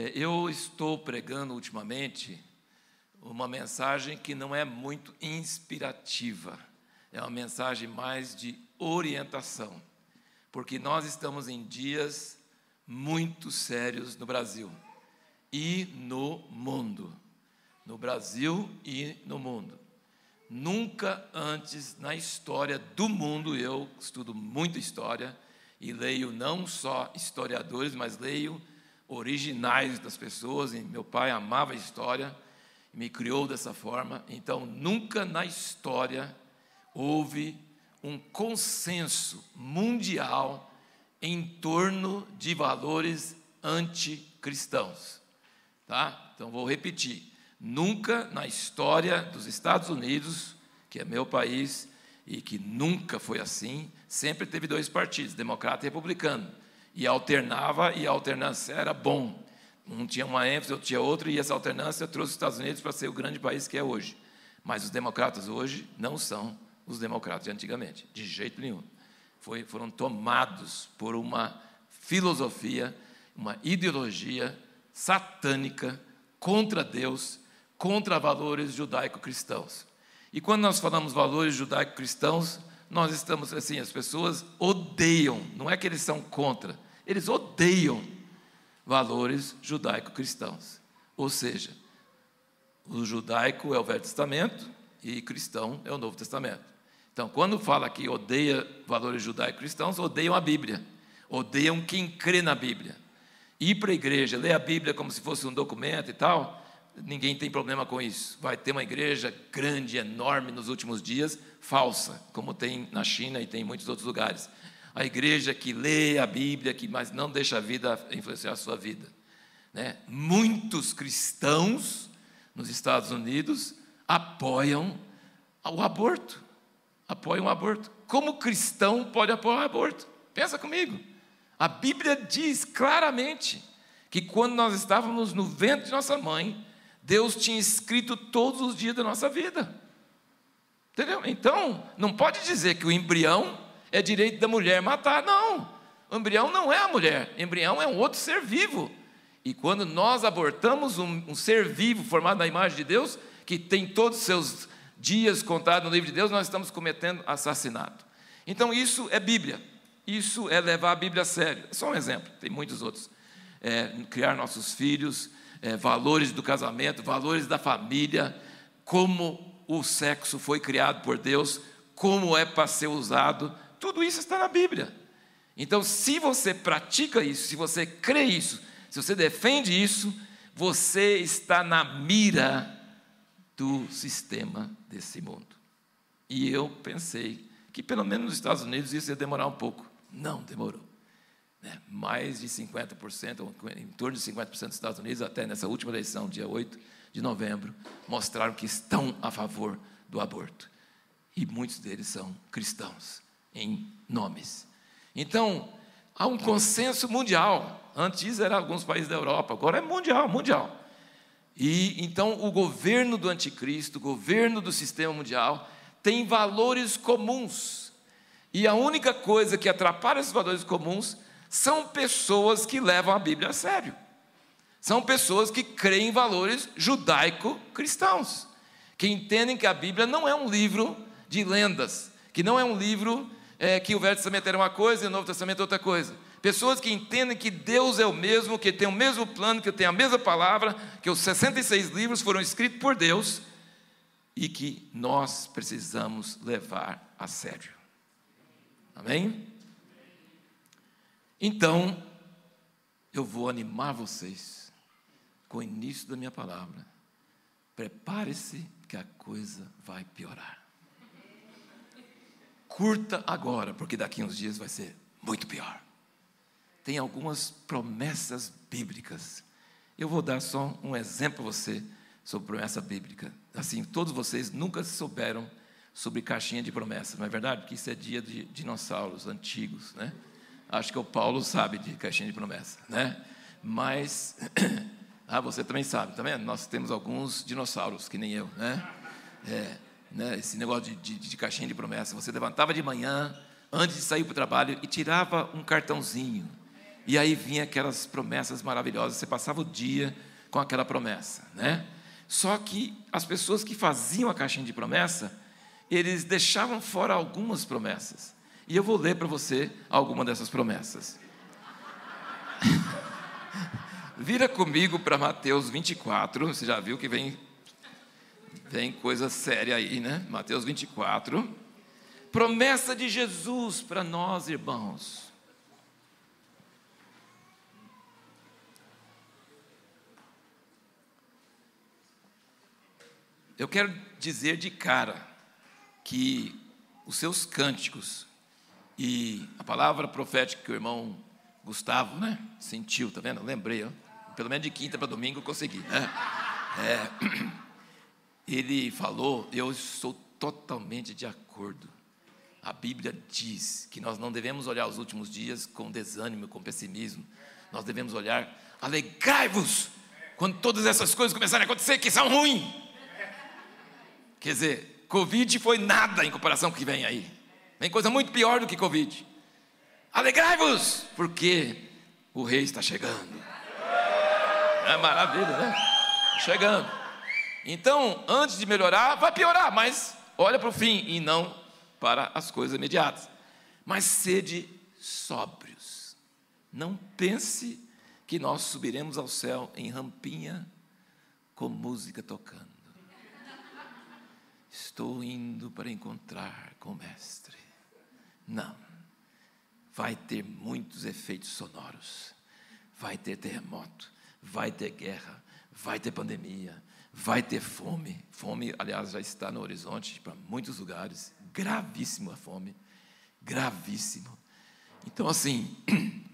É, eu estou pregando ultimamente uma mensagem que não é muito inspirativa, é uma mensagem mais de orientação, porque nós estamos em dias muito sérios no Brasil e no mundo. No Brasil e no mundo. Nunca antes na história do mundo, eu estudo muito história e leio não só historiadores, mas leio originais das pessoas. E meu pai amava a história, me criou dessa forma. Então, nunca na história houve um consenso mundial em torno de valores anticristãos. Tá? Então, vou repetir. Nunca na história dos Estados Unidos, que é meu país, e que nunca foi assim, sempre teve dois partidos, democrata e republicano. E alternava, e a alternância era bom. Um tinha uma ênfase, outro tinha outro, e essa alternância trouxe os Estados Unidos para ser o grande país que é hoje. Mas os democratas hoje não são os democratas de antigamente, de jeito nenhum. Foi, foram tomados por uma filosofia, uma ideologia satânica contra Deus, contra valores judaico-cristãos. E quando nós falamos valores judaico-cristãos, nós estamos assim, as pessoas odeiam, não é que eles são contra, eles odeiam valores judaico-cristãos. Ou seja, o judaico é o Velho Testamento e cristão é o Novo Testamento. Então, quando fala que odeia valores judaico-cristãos, odeiam a Bíblia, odeiam quem crê na Bíblia. Ir para a igreja, ler a Bíblia como se fosse um documento e tal, ninguém tem problema com isso. Vai ter uma igreja grande, enorme nos últimos dias, falsa, como tem na China e tem em muitos outros lugares. A igreja que lê a Bíblia, que mas não deixa a vida influenciar a sua vida. Né? Muitos cristãos nos Estados Unidos apoiam o aborto. Apoiam o aborto. Como cristão pode apoiar o aborto? Pensa comigo. A Bíblia diz claramente que quando nós estávamos no ventre de nossa mãe, Deus tinha escrito todos os dias da nossa vida. Entendeu? Então, não pode dizer que o embrião é direito da mulher matar, não. O embrião não é a mulher, o embrião é um outro ser vivo. E quando nós abortamos um, um ser vivo formado na imagem de Deus, que tem todos os seus dias contados no livro de Deus, nós estamos cometendo assassinato. Então, isso é Bíblia. Isso é levar a Bíblia a sério. É só um exemplo, tem muitos outros. É, criar nossos filhos, é, valores do casamento, valores da família, como o sexo foi criado por Deus, como é para ser usado, tudo isso está na Bíblia. Então, se você pratica isso, se você crê isso, se você defende isso, você está na mira do sistema desse mundo. E eu pensei que pelo menos nos Estados Unidos isso ia demorar um pouco. Não demorou né, mais de 50%, em torno de 50% dos Estados Unidos, até nessa última eleição, dia 8 de novembro, mostraram que estão a favor do aborto. E muitos deles são cristãos, em nomes. Então, há um consenso mundial. Antes era alguns países da Europa, agora é mundial, mundial. E então o governo do anticristo, o governo do sistema mundial, tem valores comuns. E a única coisa que atrapalha esses valores comuns são pessoas que levam a Bíblia a sério. São pessoas que creem em valores judaico-cristãos, que entendem que a Bíblia não é um livro de lendas, que não é um livro é, que o Velho Testamento era uma coisa e o Novo Testamento outra coisa. Pessoas que entendem que Deus é o mesmo, que tem o mesmo plano, que tem a mesma palavra, que os 66 livros foram escritos por Deus e que nós precisamos levar a sério. Amém? Então, eu vou animar vocês com o início da minha palavra. Prepare-se que a coisa vai piorar. Curta agora, porque daqui uns dias vai ser muito pior. Tem algumas promessas bíblicas. Eu vou dar só um exemplo para você sobre promessa bíblica. Assim, todos vocês nunca souberam sobre caixinha de promessa, não é verdade? Porque isso é dia de dinossauros antigos, né? Acho que o Paulo sabe de caixinha de promessa, né? Mas, ah, você também sabe, tá vendo? Nós temos alguns dinossauros, que nem eu, né? É, né? Esse negócio de, de, de caixinha de promessa. Você levantava de manhã, antes de sair para o trabalho, e tirava um cartãozinho. E aí vinha aquelas promessas maravilhosas, você passava o dia com aquela promessa, né? Só que as pessoas que faziam a caixinha de promessa, eles deixavam fora algumas promessas. E eu vou ler para você alguma dessas promessas. Vira comigo para Mateus 24, você já viu que vem vem coisa séria aí, né? Mateus 24. Promessa de Jesus para nós, irmãos. Eu quero dizer de cara que os seus cânticos e a palavra profética que o irmão Gustavo, né, sentiu, tá vendo? Lembrei, ó. pelo menos de quinta para domingo eu consegui. Né? É, ele falou, eu sou totalmente de acordo. A Bíblia diz que nós não devemos olhar os últimos dias com desânimo, com pessimismo. Nós devemos olhar, alegrai-vos quando todas essas coisas começarem a acontecer que são ruins. Quer dizer, Covid foi nada em comparação com o que vem aí. Vem coisa muito pior do que Covid. Alegrai-vos, porque o rei está chegando. É maravilha, né? Chegando. Então, antes de melhorar, vai piorar, mas olha para o fim e não para as coisas imediatas. Mas sede sóbrios. Não pense que nós subiremos ao céu em rampinha com música tocando. Estou indo para encontrar com o Mestre. Não. Vai ter muitos efeitos sonoros. Vai ter terremoto. Vai ter guerra. Vai ter pandemia. Vai ter fome. Fome, aliás, já está no horizonte para muitos lugares. Gravíssima fome. Gravíssimo. Então, assim,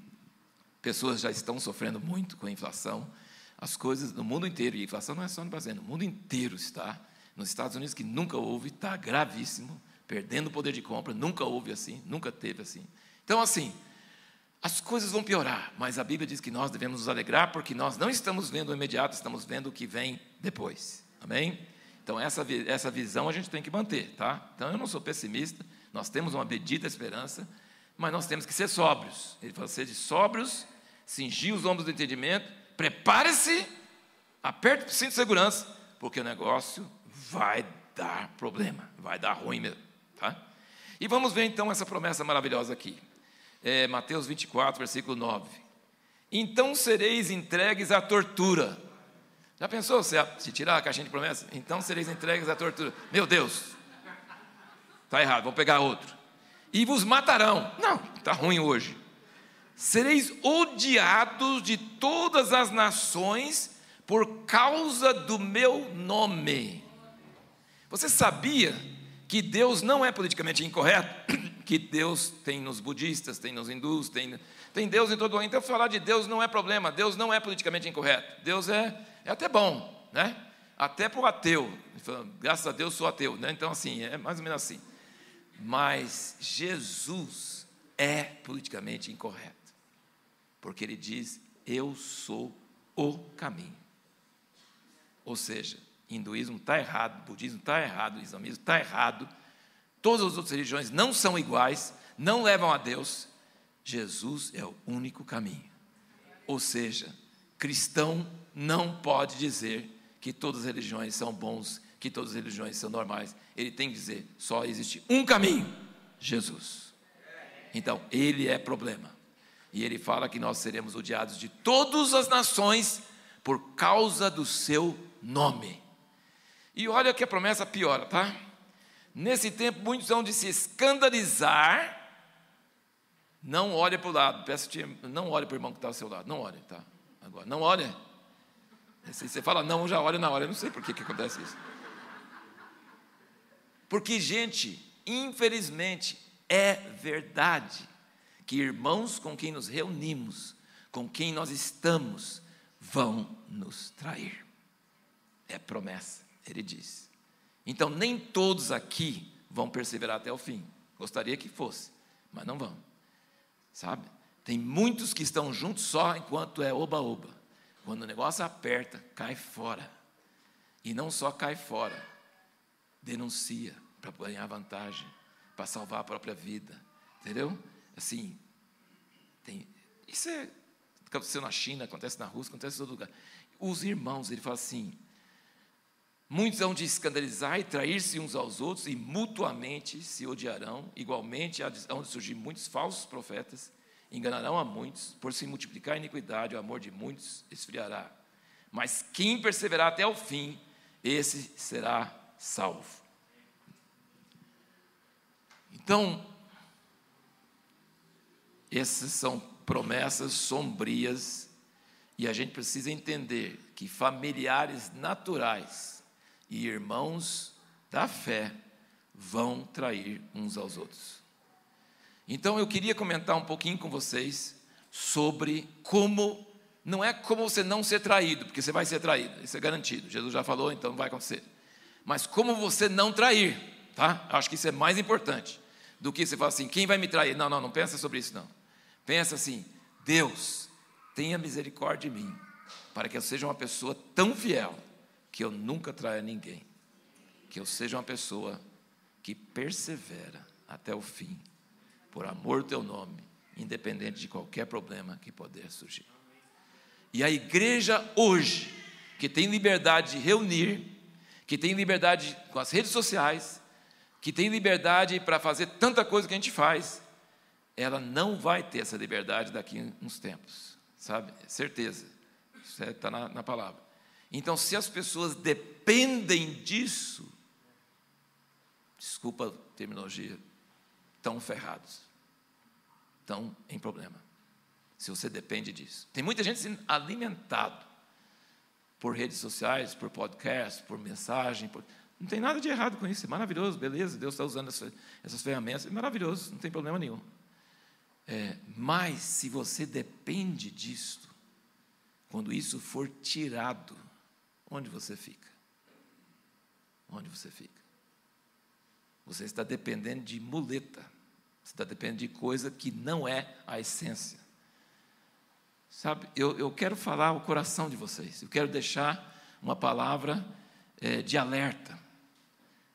pessoas já estão sofrendo muito com a inflação. As coisas no mundo inteiro, e a inflação não é só no Brasil, no mundo inteiro está nos Estados Unidos, que nunca houve, está gravíssimo, perdendo o poder de compra, nunca houve assim, nunca teve assim. Então, assim, as coisas vão piorar, mas a Bíblia diz que nós devemos nos alegrar porque nós não estamos vendo o imediato, estamos vendo o que vem depois. Amém? Então, essa, essa visão a gente tem que manter, tá? Então, eu não sou pessimista, nós temos uma bendita esperança, mas nós temos que ser sóbrios. Ele fala, ser sóbrios, cingir os ombros do entendimento, prepare-se, aperte o cinto de segurança, porque o negócio vai dar problema, vai dar ruim mesmo. Tá? E vamos ver então essa promessa maravilhosa aqui. É, Mateus 24, versículo 9. Então sereis entregues à tortura. Já pensou se, se tirar a caixinha de promessa? Então sereis entregues à tortura. Meu Deus, está errado, vou pegar outro. E vos matarão. Não, está ruim hoje. Sereis odiados de todas as nações por causa do meu nome. Você sabia que Deus não é politicamente incorreto? Que Deus tem nos budistas, tem nos hindus, tem, tem Deus em todo mundo. Então, falar de Deus não é problema. Deus não é politicamente incorreto. Deus é, é até bom, né? Até para o ateu. Graças a Deus sou ateu, né? Então, assim, é mais ou menos assim. Mas Jesus é politicamente incorreto. Porque ele diz: Eu sou o caminho. Ou seja, hinduísmo está errado, budismo está errado, islamismo está errado, todas as outras religiões não são iguais, não levam a Deus. Jesus é o único caminho. Ou seja, cristão não pode dizer que todas as religiões são bons, que todas as religiões são normais. Ele tem que dizer: só existe um caminho, Jesus. Então, ele é problema. E ele fala que nós seremos odiados de todas as nações por causa do seu nome. E olha que a promessa piora, tá? Nesse tempo, muitos vão de se escandalizar. Não olhe para o lado, peço te, não olhe para o irmão que está ao seu lado, não olhe, tá? Agora, não olhe. Se você fala não, já olha na hora, eu não sei por que, que acontece isso. Porque, gente, infelizmente, é verdade que irmãos com quem nos reunimos, com quem nós estamos, vão nos trair. É promessa ele diz. Então, nem todos aqui vão perseverar até o fim. Gostaria que fosse, mas não vão. Sabe? Tem muitos que estão juntos só enquanto é oba-oba. Quando o negócio aperta, cai fora. E não só cai fora, denuncia para ganhar vantagem, para salvar a própria vida. Entendeu? Assim, tem, isso é aconteceu na China, acontece na Rússia, acontece em todo lugar. Os irmãos, ele fala assim: muitos hão de escandalizar e trair-se uns aos outros, e mutuamente se odiarão, igualmente hão de surgir muitos falsos profetas, enganarão a muitos, por se multiplicar a iniquidade, o amor de muitos esfriará. Mas quem perseverar até o fim, esse será salvo. Então, essas são promessas sombrias e a gente precisa entender que familiares naturais e irmãos da fé vão trair uns aos outros. Então eu queria comentar um pouquinho com vocês sobre como não é como você não ser traído, porque você vai ser traído, isso é garantido. Jesus já falou, então vai acontecer. Mas como você não trair, tá? Acho que isso é mais importante do que você falar assim, quem vai me trair? Não, não, não pensa sobre isso não. Pensa assim, Deus, tenha misericórdia de mim, para que eu seja uma pessoa tão fiel que eu nunca traia ninguém. Que eu seja uma pessoa que persevera até o fim, por amor do teu nome, independente de qualquer problema que puder surgir. E a igreja hoje, que tem liberdade de reunir, que tem liberdade com as redes sociais, que tem liberdade para fazer tanta coisa que a gente faz, ela não vai ter essa liberdade daqui a uns tempos, sabe? Certeza, está na, na palavra. Então, se as pessoas dependem disso, desculpa a terminologia, estão ferrados, estão em problema se você depende disso. Tem muita gente sendo alimentado por redes sociais, por podcast, por mensagem. Por... Não tem nada de errado com isso, é maravilhoso, beleza, Deus está usando essa, essas ferramentas, é maravilhoso, não tem problema nenhum. É, mas se você depende disso, quando isso for tirado, onde você fica? Onde você fica? Você está dependendo de muleta, você está dependendo de coisa que não é a essência. Sabe, eu, eu quero falar o coração de vocês, eu quero deixar uma palavra é, de alerta.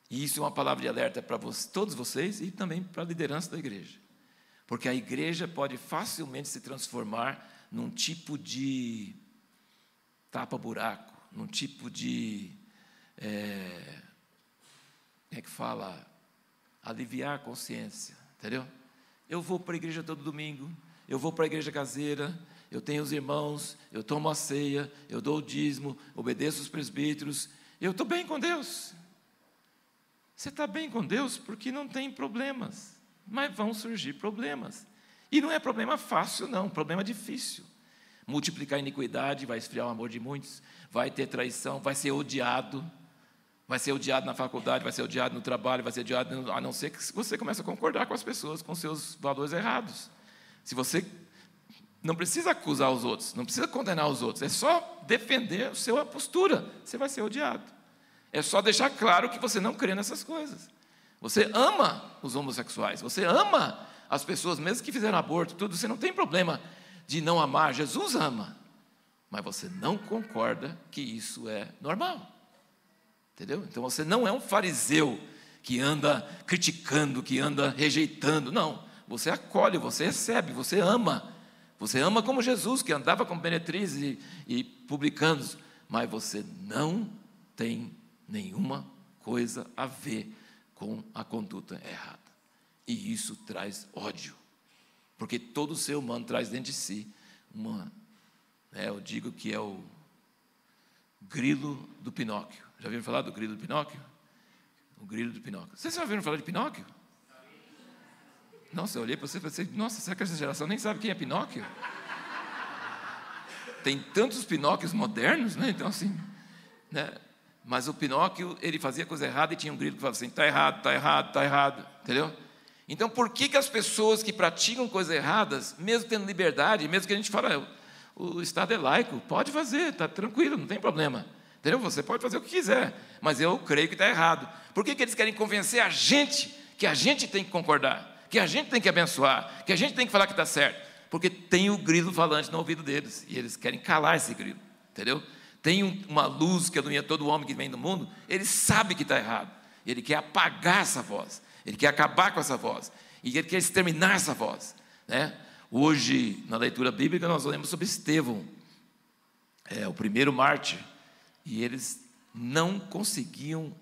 E isso é uma palavra de alerta para todos vocês e também para a liderança da igreja. Porque a igreja pode facilmente se transformar num tipo de tapa-buraco, num tipo de. É, como é que fala? Aliviar a consciência, entendeu? Eu vou para a igreja todo domingo, eu vou para a igreja caseira, eu tenho os irmãos, eu tomo a ceia, eu dou o dízimo, obedeço os presbíteros, eu estou bem com Deus. Você está bem com Deus porque não tem problemas, mas vão surgir problemas. E não é problema fácil, não, problema difícil. Multiplicar a iniquidade, vai esfriar o amor de muitos, vai ter traição, vai ser odiado, vai ser odiado na faculdade, vai ser odiado no trabalho, vai ser odiado, a não ser que você comece a concordar com as pessoas, com seus valores errados. Se você não precisa acusar os outros, não precisa condenar os outros, é só defender a sua postura, você vai ser odiado. É só deixar claro que você não crê nessas coisas. Você ama os homossexuais, você ama as pessoas, mesmo que fizeram aborto, tudo, você não tem problema de não amar, Jesus ama, mas você não concorda que isso é normal. Entendeu? Então você não é um fariseu que anda criticando, que anda rejeitando, não. Você acolhe, você recebe, você ama você ama como Jesus, que andava com Benetriz e, e publicanos, mas você não tem nenhuma coisa a ver com a conduta errada. E isso traz ódio, porque todo ser humano traz dentro de si uma, né, eu digo que é o grilo do Pinóquio. Já ouviram falar do grilo do Pinóquio? O grilo do Pinóquio. Vocês já ouviram falar de Pinóquio? Nossa, eu olhei para você e falei, nossa, será que essa geração nem sabe quem é Pinóquio? Tem tantos Pinóquios modernos, né? Então, assim, né? Mas o Pinóquio, ele fazia coisa errada e tinha um grito que falava assim, está errado, está errado, está errado, entendeu? Então, por que, que as pessoas que praticam coisas erradas, mesmo tendo liberdade, mesmo que a gente fala, o Estado é laico, pode fazer, está tranquilo, não tem problema. Entendeu? Você pode fazer o que quiser, mas eu creio que está errado. Por que, que eles querem convencer a gente que a gente tem que concordar? que a gente tem que abençoar, que a gente tem que falar que está certo, porque tem o grilo falante no ouvido deles e eles querem calar esse grilo, entendeu? Tem uma luz que ilumina todo homem que vem do mundo, ele sabe que está errado, ele quer apagar essa voz, ele quer acabar com essa voz, e ele quer exterminar essa voz, né? Hoje, na leitura bíblica, nós lemos sobre Estevão, é, o primeiro mártir, e eles não conseguiam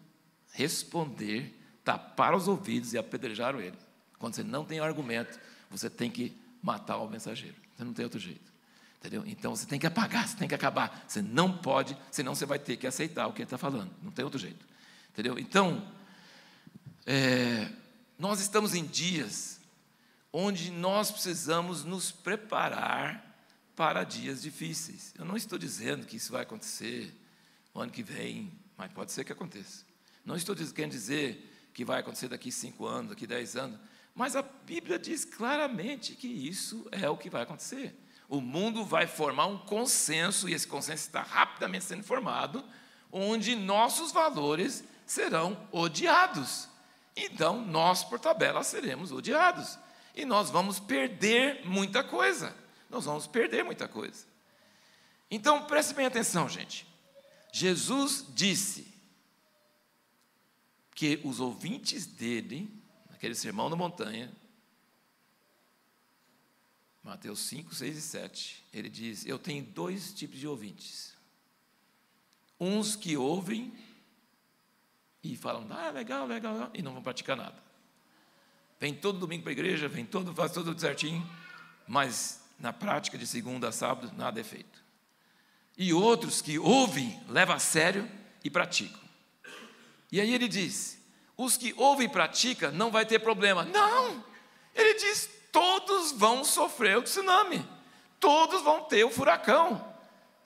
responder, taparam os ouvidos e apedrejaram ele. Quando você não tem argumento, você tem que matar o mensageiro. Você não tem outro jeito. Entendeu? Então você tem que apagar, você tem que acabar. Você não pode, senão você vai ter que aceitar o que ele está falando. Não tem outro jeito. Entendeu? Então, é, nós estamos em dias onde nós precisamos nos preparar para dias difíceis. Eu não estou dizendo que isso vai acontecer o ano que vem, mas pode ser que aconteça. Não estou querendo dizer que vai acontecer daqui cinco anos, daqui dez anos, mas a Bíblia diz claramente que isso é o que vai acontecer. O mundo vai formar um consenso, e esse consenso está rapidamente sendo formado, onde nossos valores serão odiados. Então, nós, por tabela, seremos odiados. E nós vamos perder muita coisa. Nós vamos perder muita coisa. Então, preste bem atenção, gente. Jesus disse que os ouvintes dele, naquele sermão da montanha, Mateus 5, 6 e 7, ele diz: Eu tenho dois tipos de ouvintes. Uns que ouvem e falam, ah, legal, legal, e não vão praticar nada. Vem todo domingo para a igreja, vem todo, faz tudo certinho, mas na prática de segunda a sábado nada é feito. E outros que ouvem, levam a sério e praticam. E aí ele diz: os que ouvem e praticam não vai ter problema. Não! Ele diz: todos vão sofrer o tsunami, todos vão ter o furacão.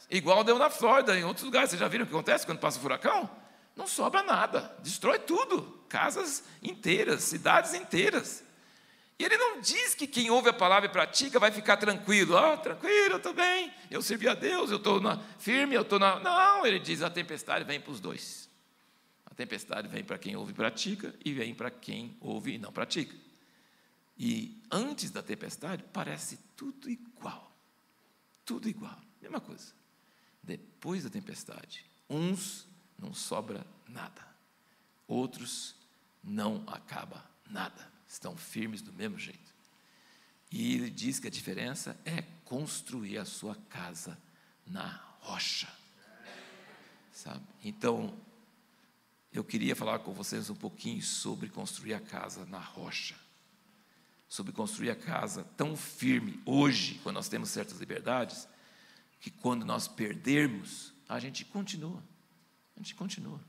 Igual deu na Flórida, em outros lugares. Vocês já viram o que acontece quando passa o furacão? Não sobra nada, destrói tudo, casas inteiras, cidades inteiras. E ele não diz que quem ouve a palavra e pratica vai ficar tranquilo, ah, tranquilo, eu estou bem, eu servi a Deus, eu estou firme, eu estou na. Não, ele diz: a tempestade vem para os dois. A tempestade vem para quem ouve e pratica, e vem para quem ouve e não pratica. E antes da tempestade, parece tudo igual. Tudo igual, mesma coisa. Depois da tempestade, uns não sobra nada. Outros não acaba nada, estão firmes do mesmo jeito. E ele diz que a diferença é construir a sua casa na rocha. Sabe? Então, eu queria falar com vocês um pouquinho sobre construir a casa na rocha. Sobre construir a casa tão firme hoje, quando nós temos certas liberdades, que quando nós perdermos, a gente continua. Gente continua.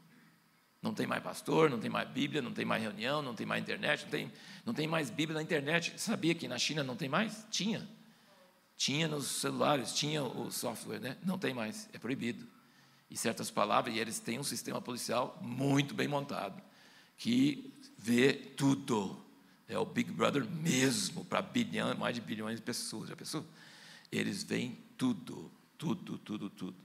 Não tem mais pastor, não tem mais Bíblia, não tem mais reunião, não tem mais internet, não tem, não tem mais Bíblia na internet. Sabia que na China não tem mais? Tinha. Tinha nos celulares, tinha o software, né? Não tem mais, é proibido. E certas palavras, e eles têm um sistema policial muito bem montado, que vê tudo. É o Big Brother mesmo, para bilhão, mais de bilhões de pessoas. Já pensou? Eles veem tudo, tudo, tudo, tudo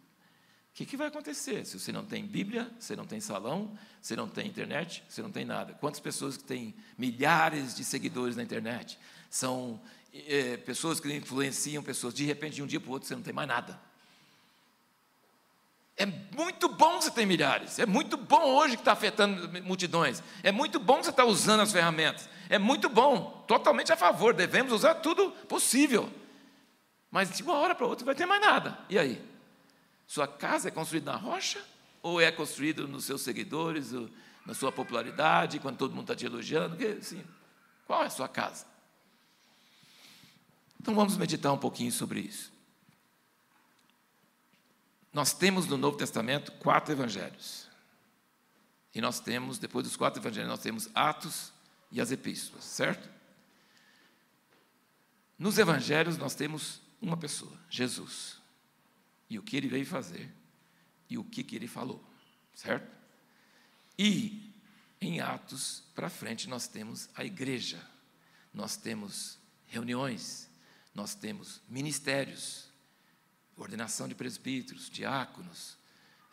que, que vai acontecer se você não tem Bíblia, você não tem salão, você não tem internet, você não tem nada? Quantas pessoas que têm milhares de seguidores na internet? São é, pessoas que influenciam pessoas. De repente, de um dia para o outro, você não tem mais nada. É muito bom você ter milhares. É muito bom hoje que está afetando multidões. É muito bom você estar tá usando as ferramentas. É muito bom. Totalmente a favor. Devemos usar tudo possível. Mas de uma hora para outra não vai ter mais nada. E aí? Sua casa é construída na rocha ou é construída nos seus seguidores, na sua popularidade, quando todo mundo está te elogiando? assim, qual é a sua casa? Então vamos meditar um pouquinho sobre isso. Nós temos no Novo Testamento quatro evangelhos. E nós temos, depois dos quatro evangelhos, nós temos Atos e as epístolas, certo? Nos evangelhos nós temos uma pessoa, Jesus e o que ele veio fazer e o que, que ele falou, certo? E em Atos para frente nós temos a igreja, nós temos reuniões, nós temos ministérios, ordenação de presbíteros, diáconos,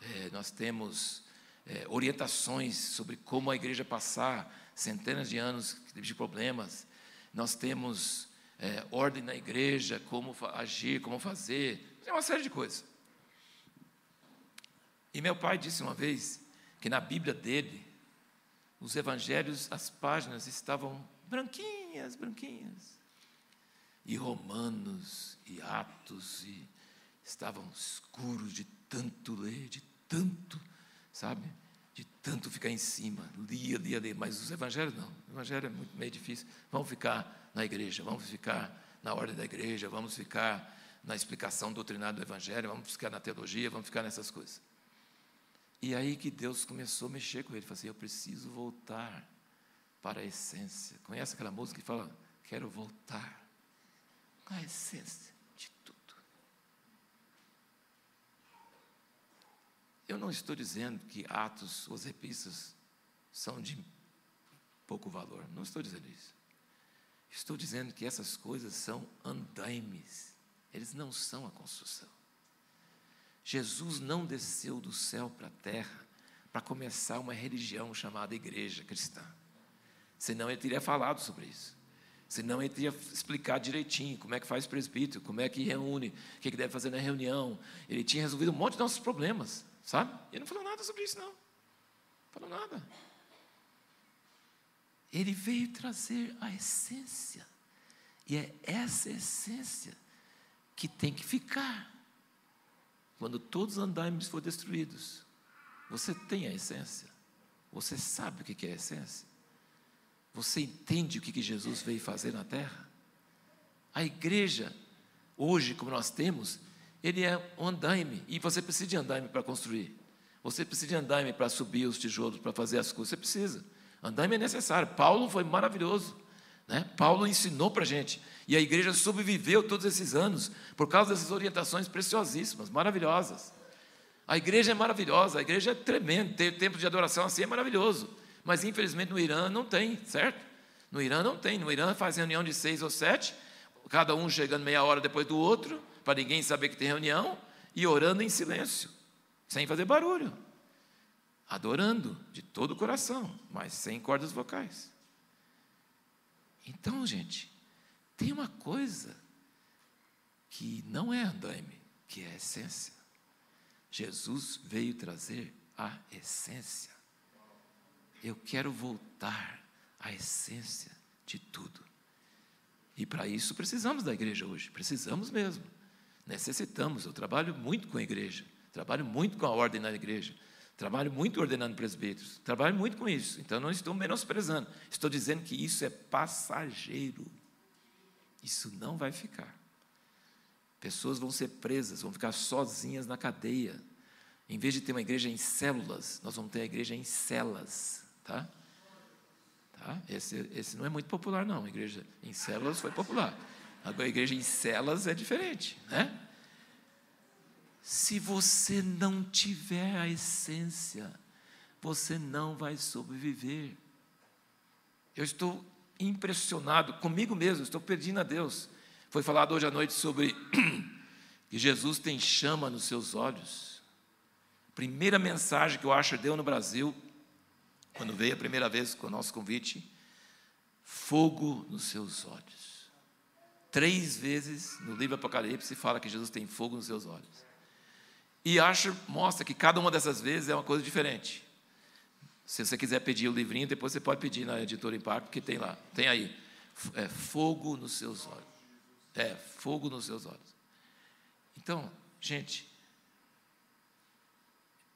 é, nós temos é, orientações sobre como a igreja passar centenas de anos de problemas, nós temos é, ordem na igreja, como agir, como fazer, tem uma série de coisas. E meu pai disse uma vez que na Bíblia dele, os evangelhos, as páginas estavam branquinhas, branquinhas. e Romanos e Atos e estavam escuros de tanto ler, de tanto, sabe? De tanto ficar em cima, lia, lia, lia, mas os evangelhos não. O evangelho é muito meio difícil. Vamos ficar na igreja, vamos ficar na ordem da igreja, vamos ficar na explicação doutrinária do evangelho, vamos ficar na teologia, vamos ficar nessas coisas. E aí que Deus começou a mexer com ele, falou assim: "Eu preciso voltar para a essência". Conhece aquela música que fala: "Quero voltar à essência de tudo". Eu não estou dizendo que Atos, os epístolas são de pouco valor. Não estou dizendo isso. Estou dizendo que essas coisas são andaimes. Eles não são a construção. Jesus não desceu do céu para a terra para começar uma religião chamada igreja cristã. Senão ele teria falado sobre isso. Senão ele teria explicado direitinho como é que faz presbítero, como é que reúne, o que, deve fazer na reunião. Ele tinha resolvido um monte de nossos problemas, sabe? Ele não falou nada sobre isso, não. Não falou nada. Ele veio trazer a essência. E é essa essência que tem que ficar. Quando todos os andaimes forem destruídos, você tem a essência. Você sabe o que é a essência. Você entende o que Jesus veio fazer na terra? A igreja, hoje, como nós temos, ele é um andaime. E você precisa de andaime para construir. Você precisa de andaime para subir os tijolos, para fazer as coisas. Você precisa. Andaime é necessário. Paulo foi maravilhoso. Né? Paulo ensinou para a gente. E a igreja sobreviveu todos esses anos por causa dessas orientações preciosíssimas, maravilhosas. A igreja é maravilhosa, a igreja é tremenda, ter tempo de adoração assim é maravilhoso. Mas infelizmente no Irã não tem, certo? No Irã não tem. No Irã faz reunião de seis ou sete, cada um chegando meia hora depois do outro, para ninguém saber que tem reunião, e orando em silêncio, sem fazer barulho. Adorando de todo o coração, mas sem cordas vocais. Então, gente, tem uma coisa que não é andaime, que é a essência. Jesus veio trazer a essência. Eu quero voltar à essência de tudo. E para isso precisamos da igreja hoje, precisamos mesmo. Necessitamos. Eu trabalho muito com a igreja, trabalho muito com a ordem na igreja, trabalho muito ordenando presbíteros, trabalho muito com isso. Então não estou menosprezando, estou dizendo que isso é passageiro. Isso não vai ficar. Pessoas vão ser presas, vão ficar sozinhas na cadeia. Em vez de ter uma igreja em células, nós vamos ter a igreja em celas, tá? tá? Esse, esse não é muito popular, não. A igreja em células foi popular. Agora, a igreja em celas é diferente, né? Se você não tiver a essência, você não vai sobreviver. Eu estou impressionado comigo mesmo, estou pedindo a Deus. Foi falado hoje à noite sobre que Jesus tem chama nos seus olhos. Primeira mensagem que o Asher deu no Brasil, quando veio a primeira vez com o nosso convite, fogo nos seus olhos. Três vezes no livro Apocalipse fala que Jesus tem fogo nos seus olhos. E Asher mostra que cada uma dessas vezes é uma coisa diferente. Se você quiser pedir o livrinho, depois você pode pedir na editora Impacto, porque tem lá. Tem aí. É, fogo nos seus olhos. É, fogo nos seus olhos. Então, gente,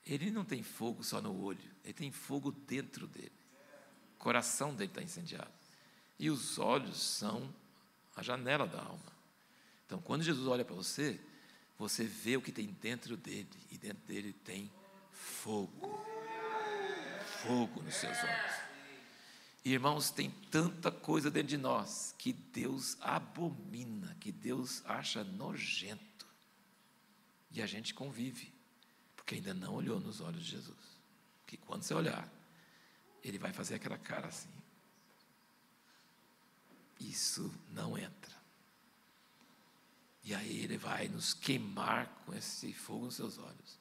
ele não tem fogo só no olho, ele tem fogo dentro dele. O coração dele está incendiado. E os olhos são a janela da alma. Então, quando Jesus olha para você, você vê o que tem dentro dele, e dentro dele tem fogo fogo nos seus olhos. Irmãos, tem tanta coisa dentro de nós que Deus abomina, que Deus acha nojento. E a gente convive, porque ainda não olhou nos olhos de Jesus. Que quando você olhar, ele vai fazer aquela cara assim. Isso não entra. E aí ele vai nos queimar com esse fogo nos seus olhos.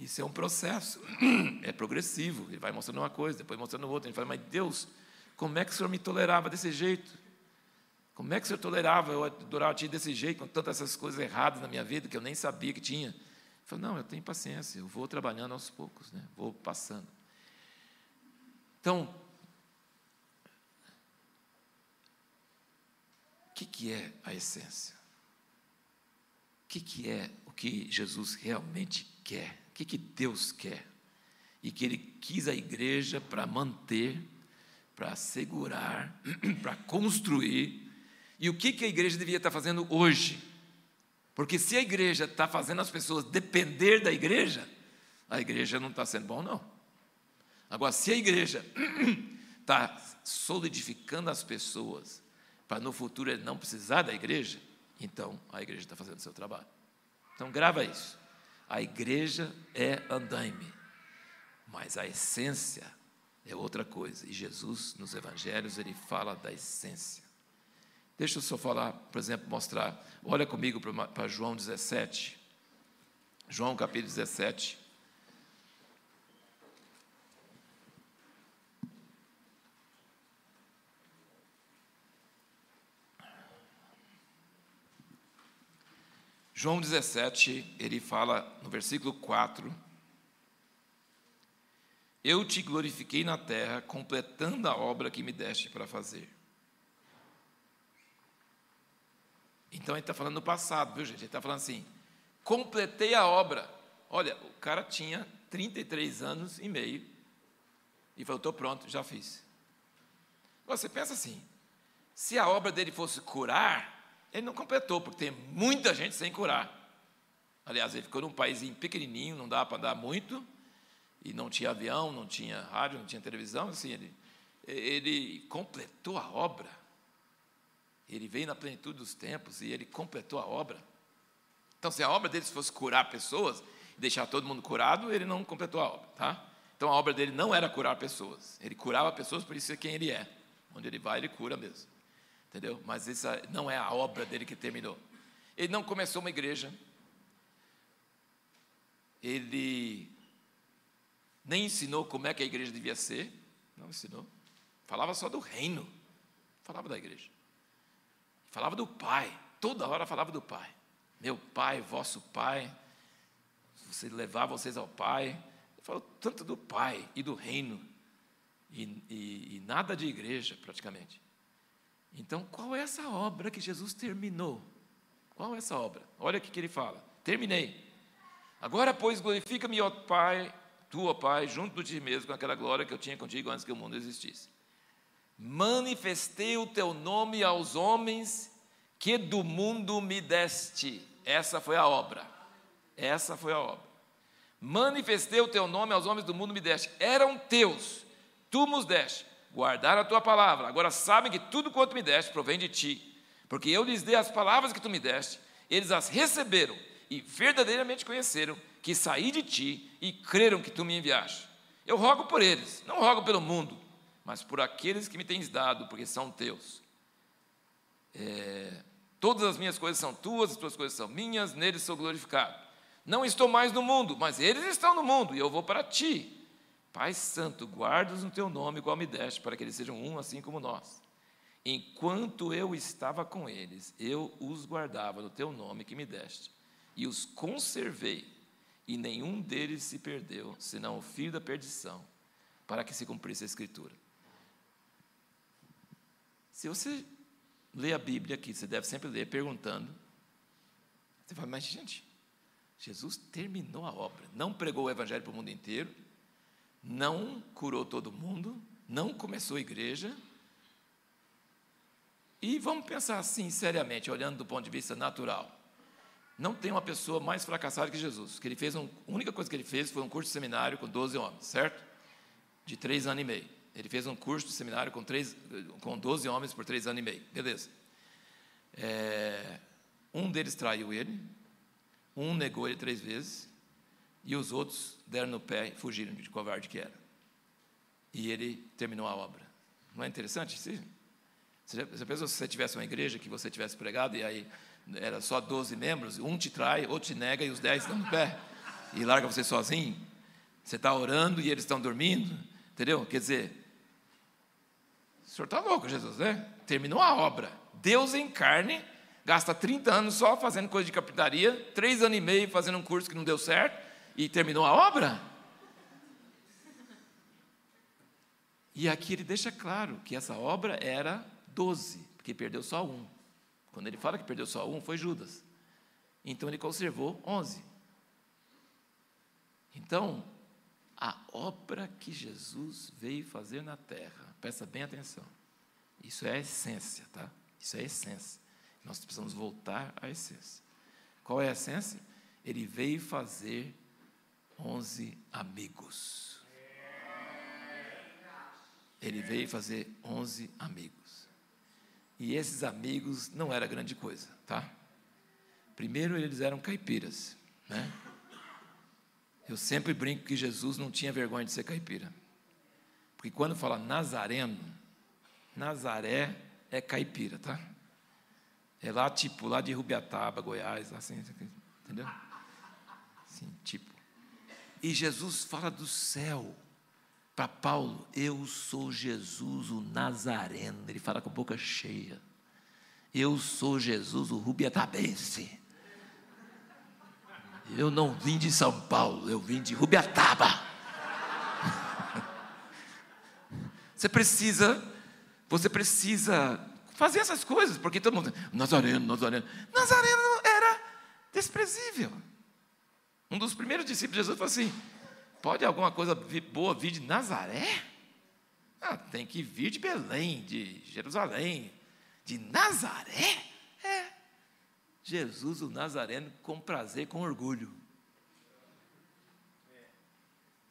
Isso é um processo, é progressivo. Ele vai mostrando uma coisa, depois mostrando outra. Ele fala, mas Deus, como é que o Senhor me tolerava desse jeito? Como é que o Senhor tolerava eu adorar a Ti desse jeito, com tantas essas coisas erradas na minha vida que eu nem sabia que tinha? Ele falou, não, eu tenho paciência, eu vou trabalhando aos poucos, né? vou passando. Então, que, que é a essência? O que, que é o que Jesus realmente quer? Que, que Deus quer? E que Ele quis a igreja para manter, para segurar, para construir. E o que, que a igreja devia estar fazendo hoje? Porque se a igreja está fazendo as pessoas depender da igreja, a igreja não está sendo bom, não. Agora, se a igreja está solidificando as pessoas para no futuro não precisar da igreja, então a igreja está fazendo o seu trabalho. Então grava isso. A igreja é andaime, mas a essência é outra coisa. E Jesus, nos evangelhos, ele fala da essência. Deixa eu só falar, por exemplo, mostrar. Olha comigo para João 17. João capítulo 17. João 17, ele fala no versículo 4: Eu te glorifiquei na terra, completando a obra que me deste para fazer. Então ele está falando no passado, viu gente? Ele está falando assim: completei a obra. Olha, o cara tinha 33 anos e meio e falou: estou pronto, já fiz. Você pensa assim: se a obra dele fosse curar, ele não completou, porque tem muita gente sem curar. Aliás, ele ficou num país pequenininho, não dava para andar muito, e não tinha avião, não tinha rádio, não tinha televisão, assim, ele, ele completou a obra. Ele veio na plenitude dos tempos e ele completou a obra. Então, se a obra dele fosse curar pessoas deixar todo mundo curado, ele não completou a obra, tá? Então, a obra dele não era curar pessoas. Ele curava pessoas por isso é quem ele é. Onde ele vai, ele cura mesmo. Entendeu? Mas essa não é a obra dele que terminou. Ele não começou uma igreja. Ele nem ensinou como é que a igreja devia ser. Não ensinou. Falava só do reino. Falava da igreja. Falava do Pai, toda hora falava do Pai. Meu Pai, vosso Pai, você levar vocês ao Pai. Ele falou tanto do Pai e do reino, e, e, e nada de igreja, praticamente. Então, qual é essa obra que Jesus terminou? Qual é essa obra? Olha o que ele fala: terminei. Agora, pois, glorifica-me, ó Pai, tu, ó Pai, junto de ti mesmo, com aquela glória que eu tinha contigo antes que o mundo existisse manifestei o teu nome aos homens que do mundo me deste. Essa foi a obra. Essa foi a obra. Manifestei o teu nome aos homens do mundo me deste. Eram teus, tu nos deste. Guardaram a tua palavra. Agora sabem que tudo quanto me deste provém de ti. Porque eu lhes dei as palavras que tu me deste, eles as receberam e verdadeiramente conheceram que saí de ti e creram que tu me enviaste. Eu rogo por eles, não rogo pelo mundo mas por aqueles que me tens dado, porque são teus. É, todas as minhas coisas são tuas, as tuas coisas são minhas, neles sou glorificado. Não estou mais no mundo, mas eles estão no mundo, e eu vou para ti. Pai Santo, guarda-os no teu nome, qual me deste, para que eles sejam um, assim como nós. Enquanto eu estava com eles, eu os guardava no teu nome que me deste, e os conservei, e nenhum deles se perdeu, senão o filho da perdição, para que se cumprisse a Escritura. Se você lê a Bíblia aqui, você deve sempre ler perguntando. Você fala, mas gente, Jesus terminou a obra, não pregou o Evangelho para o mundo inteiro, não curou todo mundo, não começou a igreja. E vamos pensar assim, seriamente, olhando do ponto de vista natural. Não tem uma pessoa mais fracassada que Jesus. Que ele fez um, a única coisa que ele fez foi um curso de seminário com 12 homens, certo? De três anos e meio. Ele fez um curso de seminário com, três, com 12 homens por três anos e meio. Beleza. É, um deles traiu ele, um negou ele três vezes, e os outros deram no pé e fugiram de covarde que era. E ele terminou a obra. Não é interessante? Você já pensou se você tivesse uma igreja que você tivesse pregado e aí era só 12 membros, um te trai, outro te nega e os 10 estão no pé e larga você sozinho? Você está orando e eles estão dormindo, entendeu? Quer dizer, o senhor está louco, Jesus, né? Terminou a obra. Deus em carne, gasta 30 anos só fazendo coisa de capitaria, três anos e meio fazendo um curso que não deu certo, e terminou a obra. E aqui ele deixa claro que essa obra era 12, porque perdeu só um. Quando ele fala que perdeu só um, foi Judas. Então ele conservou onze. Então, a obra que Jesus veio fazer na terra, presta bem atenção. Isso é a essência, tá? Isso é a essência. Nós precisamos voltar à essência. Qual é a essência? Ele veio fazer onze amigos. Ele veio fazer onze amigos. E esses amigos não era grande coisa, tá? Primeiro eles eram caipiras, né? Eu sempre brinco que Jesus não tinha vergonha de ser caipira. Porque quando fala Nazareno, Nazaré é caipira, tá? É lá, tipo, lá de Rubiataba, Goiás, assim, entendeu? Assim, tipo. E Jesus fala do céu para Paulo: Eu sou Jesus, o Nazareno. Ele fala com a boca cheia. Eu sou Jesus, o Rubiatabense. Eu não vim de São Paulo, eu vim de Rubiataba. Você precisa, você precisa fazer essas coisas, porque todo mundo, Nazareno, Nazareno. Nazareno era desprezível. Um dos primeiros discípulos de Jesus falou assim: pode alguma coisa boa vir de Nazaré? Ah, tem que vir de Belém, de Jerusalém, de Nazaré? É. Jesus, o Nazareno, com prazer, com orgulho.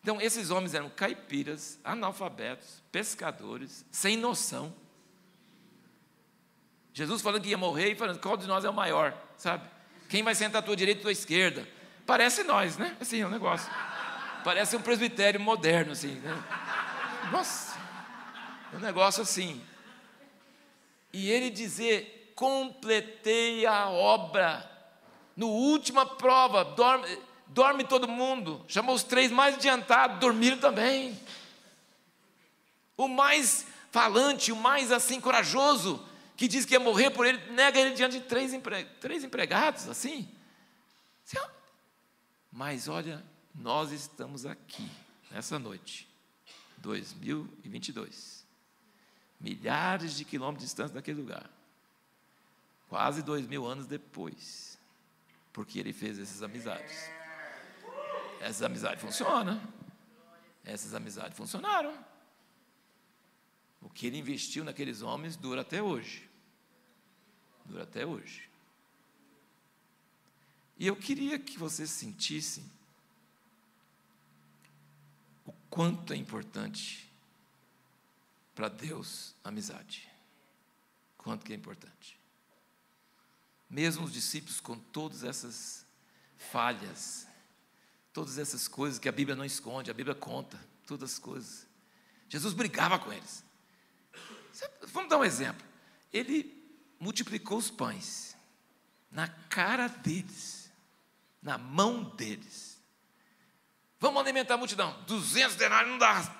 Então, esses homens eram caipiras, analfabetos, pescadores, sem noção. Jesus falando que ia morrer e falando, qual de nós é o maior, sabe? Quem vai sentar à tua direita e à tua esquerda? Parece nós, né? Assim, é um negócio. Parece um presbitério moderno, assim. Né? Nossa, é um negócio assim. E ele dizer, completei a obra. No última prova, dorme, dorme todo mundo. Chamou os três mais adiantados, dormiram também. O mais falante, o mais assim corajoso, que diz que ia morrer por ele, nega ele diante de três, empre... três empregados, assim. Mas olha, nós estamos aqui, nessa noite, 2022. Milhares de quilômetros de distância daquele lugar. Quase dois mil anos depois. Porque ele fez essas amizades. Essas amizades funcionam. Essas amizades funcionaram. O que ele investiu naqueles homens dura até hoje dura até hoje. E eu queria que vocês sentissem o quanto é importante para Deus a amizade. Quanto que é importante. Mesmo os discípulos com todas essas falhas, todas essas coisas que a Bíblia não esconde, a Bíblia conta, todas as coisas. Jesus brigava com eles. Vamos dar um exemplo. Ele multiplicou os pães na cara deles, na mão deles. Vamos alimentar a multidão. 200 denários não dá.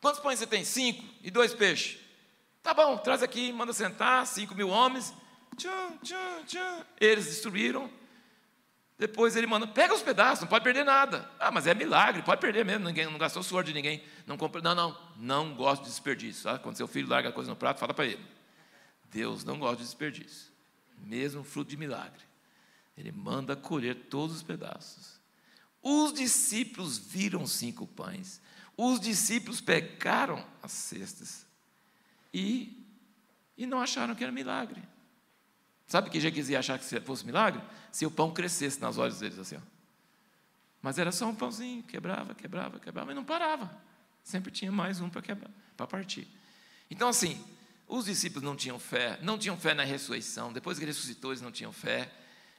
Quantos pães você tem? Cinco e dois peixes. Tá bom, traz aqui, manda sentar. Cinco mil homens. Tchum, tchum, tchum. Eles destruíram. Depois ele manda, pega os pedaços, não pode perder nada. Ah, mas é milagre, pode perder mesmo, ninguém não gastou suor de ninguém. Não, compra, não, não, não gosto de desperdício. Ah, quando seu filho larga a coisa no prato, fala para ele. Deus não gosta de desperdício, mesmo fruto de milagre. Ele manda colher todos os pedaços. Os discípulos viram cinco pães, os discípulos pegaram as cestas e, e não acharam que era milagre. Sabe que já quisia achar que fosse milagre? Se o pão crescesse nas olhos deles assim. Ó. Mas era só um pãozinho, quebrava, quebrava, quebrava, e não parava. Sempre tinha mais um para quebrar, para partir. Então, assim, os discípulos não tinham fé, não tinham fé na ressurreição. Depois que ressuscitou, eles não tinham fé.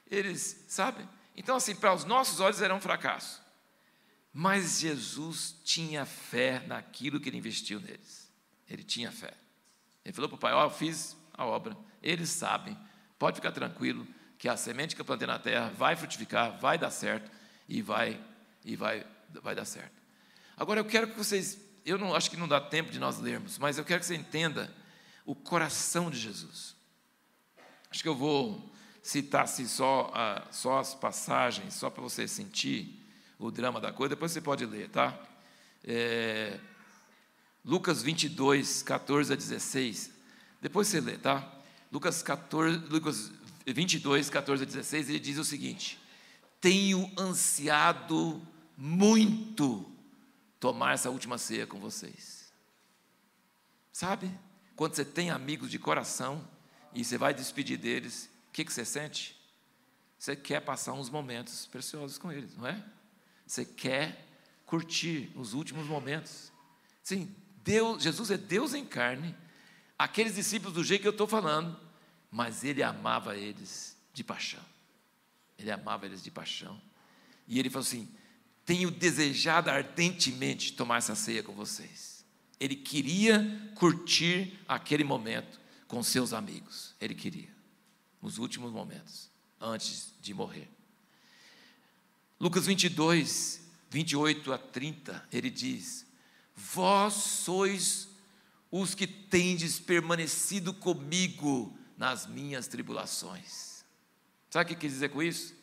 Eles, sabe? Então, assim, para os nossos olhos era um fracasso. Mas Jesus tinha fé naquilo que ele investiu neles. Ele tinha fé. Ele falou para o pai: Ó, oh, eu fiz a obra. Eles sabem. Pode ficar tranquilo que a semente que eu plantei na terra vai frutificar, vai dar certo e vai e vai vai dar certo. Agora eu quero que vocês, eu não acho que não dá tempo de nós lermos, mas eu quero que você entenda o coração de Jesus. Acho que eu vou citar assim, só, só as passagens, só para você sentir o drama da coisa, depois você pode ler, tá? É, Lucas 22, 14 a 16. Depois você lê, tá? Lucas, 14, Lucas 22, 14 a 16, ele diz o seguinte: Tenho ansiado muito tomar essa última ceia com vocês. Sabe? Quando você tem amigos de coração e você vai despedir deles, o que, que você sente? Você quer passar uns momentos preciosos com eles, não é? Você quer curtir os últimos momentos. Sim, Deus, Jesus é Deus em carne, aqueles discípulos do jeito que eu estou falando, mas ele amava eles de paixão. Ele amava eles de paixão. E ele falou assim: Tenho desejado ardentemente tomar essa ceia com vocês. Ele queria curtir aquele momento com seus amigos. Ele queria, nos últimos momentos, antes de morrer. Lucas 22, 28 a 30, ele diz: Vós sois os que tendes permanecido comigo nas minhas tribulações. Sabe o que quer dizer com isso?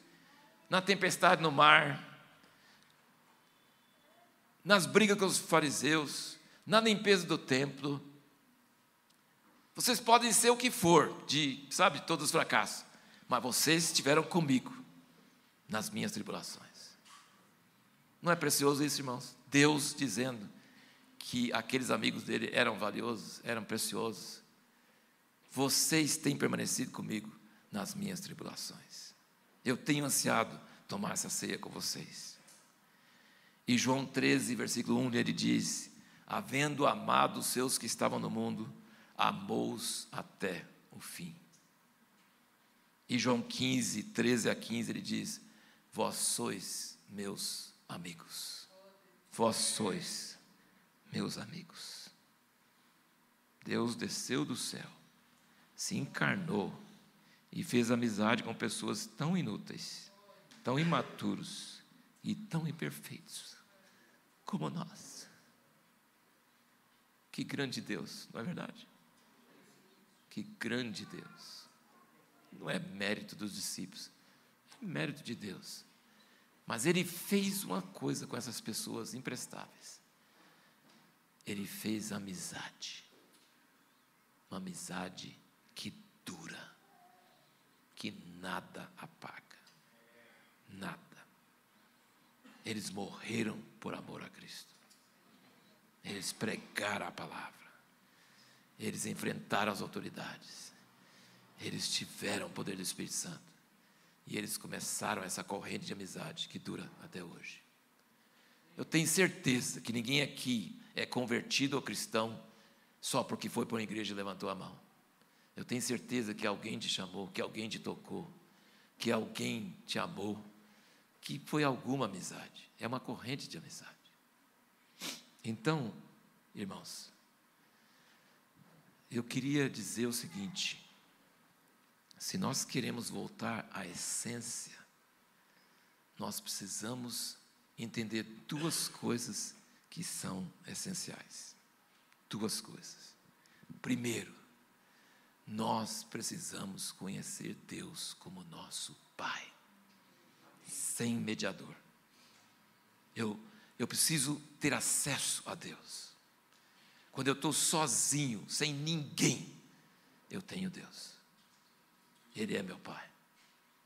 Na tempestade no mar, nas brigas com os fariseus, na limpeza do templo. Vocês podem ser o que for, de, sabe, todos os fracassos, mas vocês estiveram comigo nas minhas tribulações. Não é precioso isso, irmãos? Deus dizendo que aqueles amigos dele eram valiosos, eram preciosos, vocês têm permanecido comigo nas minhas tribulações. Eu tenho ansiado tomar essa ceia com vocês. E João 13, versículo 1, ele diz: Havendo amado os seus que estavam no mundo, amou-os até o fim. E João 15, 13 a 15, ele diz: Vós sois meus amigos. Vós sois meus amigos. Deus desceu do céu se encarnou e fez amizade com pessoas tão inúteis, tão imaturos e tão imperfeitos como nós. Que grande Deus, não é verdade? Que grande Deus. Não é mérito dos discípulos, é mérito de Deus. Mas ele fez uma coisa com essas pessoas imprestáveis. Ele fez amizade. Uma amizade que dura, que nada apaga. Nada. Eles morreram por amor a Cristo. Eles pregaram a palavra. Eles enfrentaram as autoridades. Eles tiveram o poder do Espírito Santo. E eles começaram essa corrente de amizade que dura até hoje. Eu tenho certeza que ninguém aqui é convertido ao cristão só porque foi para uma igreja e levantou a mão. Eu tenho certeza que alguém te chamou, que alguém te tocou, que alguém te amou, que foi alguma amizade. É uma corrente de amizade. Então, irmãos, eu queria dizer o seguinte: se nós queremos voltar à essência, nós precisamos entender duas coisas que são essenciais. Duas coisas. Primeiro, nós precisamos conhecer Deus como nosso Pai, sem mediador. Eu, eu preciso ter acesso a Deus. Quando eu estou sozinho, sem ninguém, eu tenho Deus. Ele é meu Pai.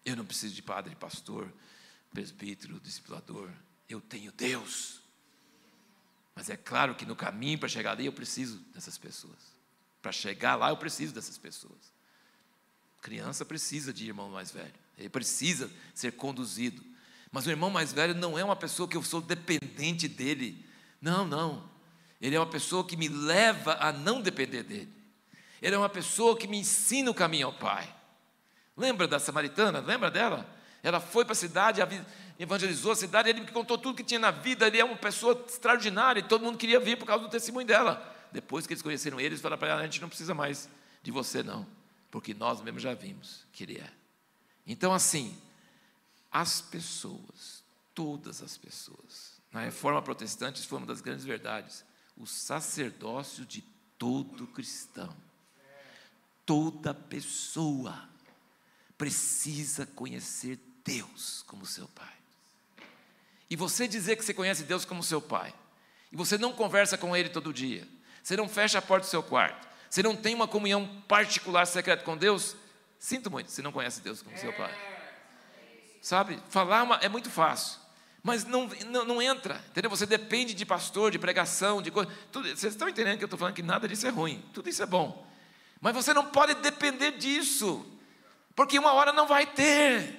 Eu não preciso de padre, pastor, presbítero, discipulador. Eu tenho Deus. Mas é claro que no caminho para chegar ali eu preciso dessas pessoas. Para chegar lá, eu preciso dessas pessoas. Criança precisa de irmão mais velho, ele precisa ser conduzido. Mas o irmão mais velho não é uma pessoa que eu sou dependente dele. Não, não. Ele é uma pessoa que me leva a não depender dele. Ele é uma pessoa que me ensina o caminho ao Pai. Lembra da samaritana? Lembra dela? Ela foi para a cidade, evangelizou a cidade, ele me contou tudo que tinha na vida. Ele é uma pessoa extraordinária e todo mundo queria vir por causa do testemunho dela. Depois que eles conheceram ele, eles falaram para ela: a gente não precisa mais de você, não, porque nós mesmos já vimos que ele é. Então, assim, as pessoas, todas as pessoas, na reforma protestante, isso foi uma das grandes verdades, o sacerdócio de todo cristão, toda pessoa precisa conhecer Deus como seu Pai. E você dizer que você conhece Deus como seu Pai, e você não conversa com Ele todo dia, você não fecha a porta do seu quarto, você não tem uma comunhão particular secreta com Deus, Sinto muito, se não conhece Deus como seu pai. Sabe? Falar uma, é muito fácil, mas não, não, não, entra, entendeu? Você depende de pastor, de pregação, de coisa. Tudo, vocês estão entendendo que eu estou falando que nada disso é ruim, tudo isso é bom. Mas você não pode depender disso, porque uma hora não vai ter.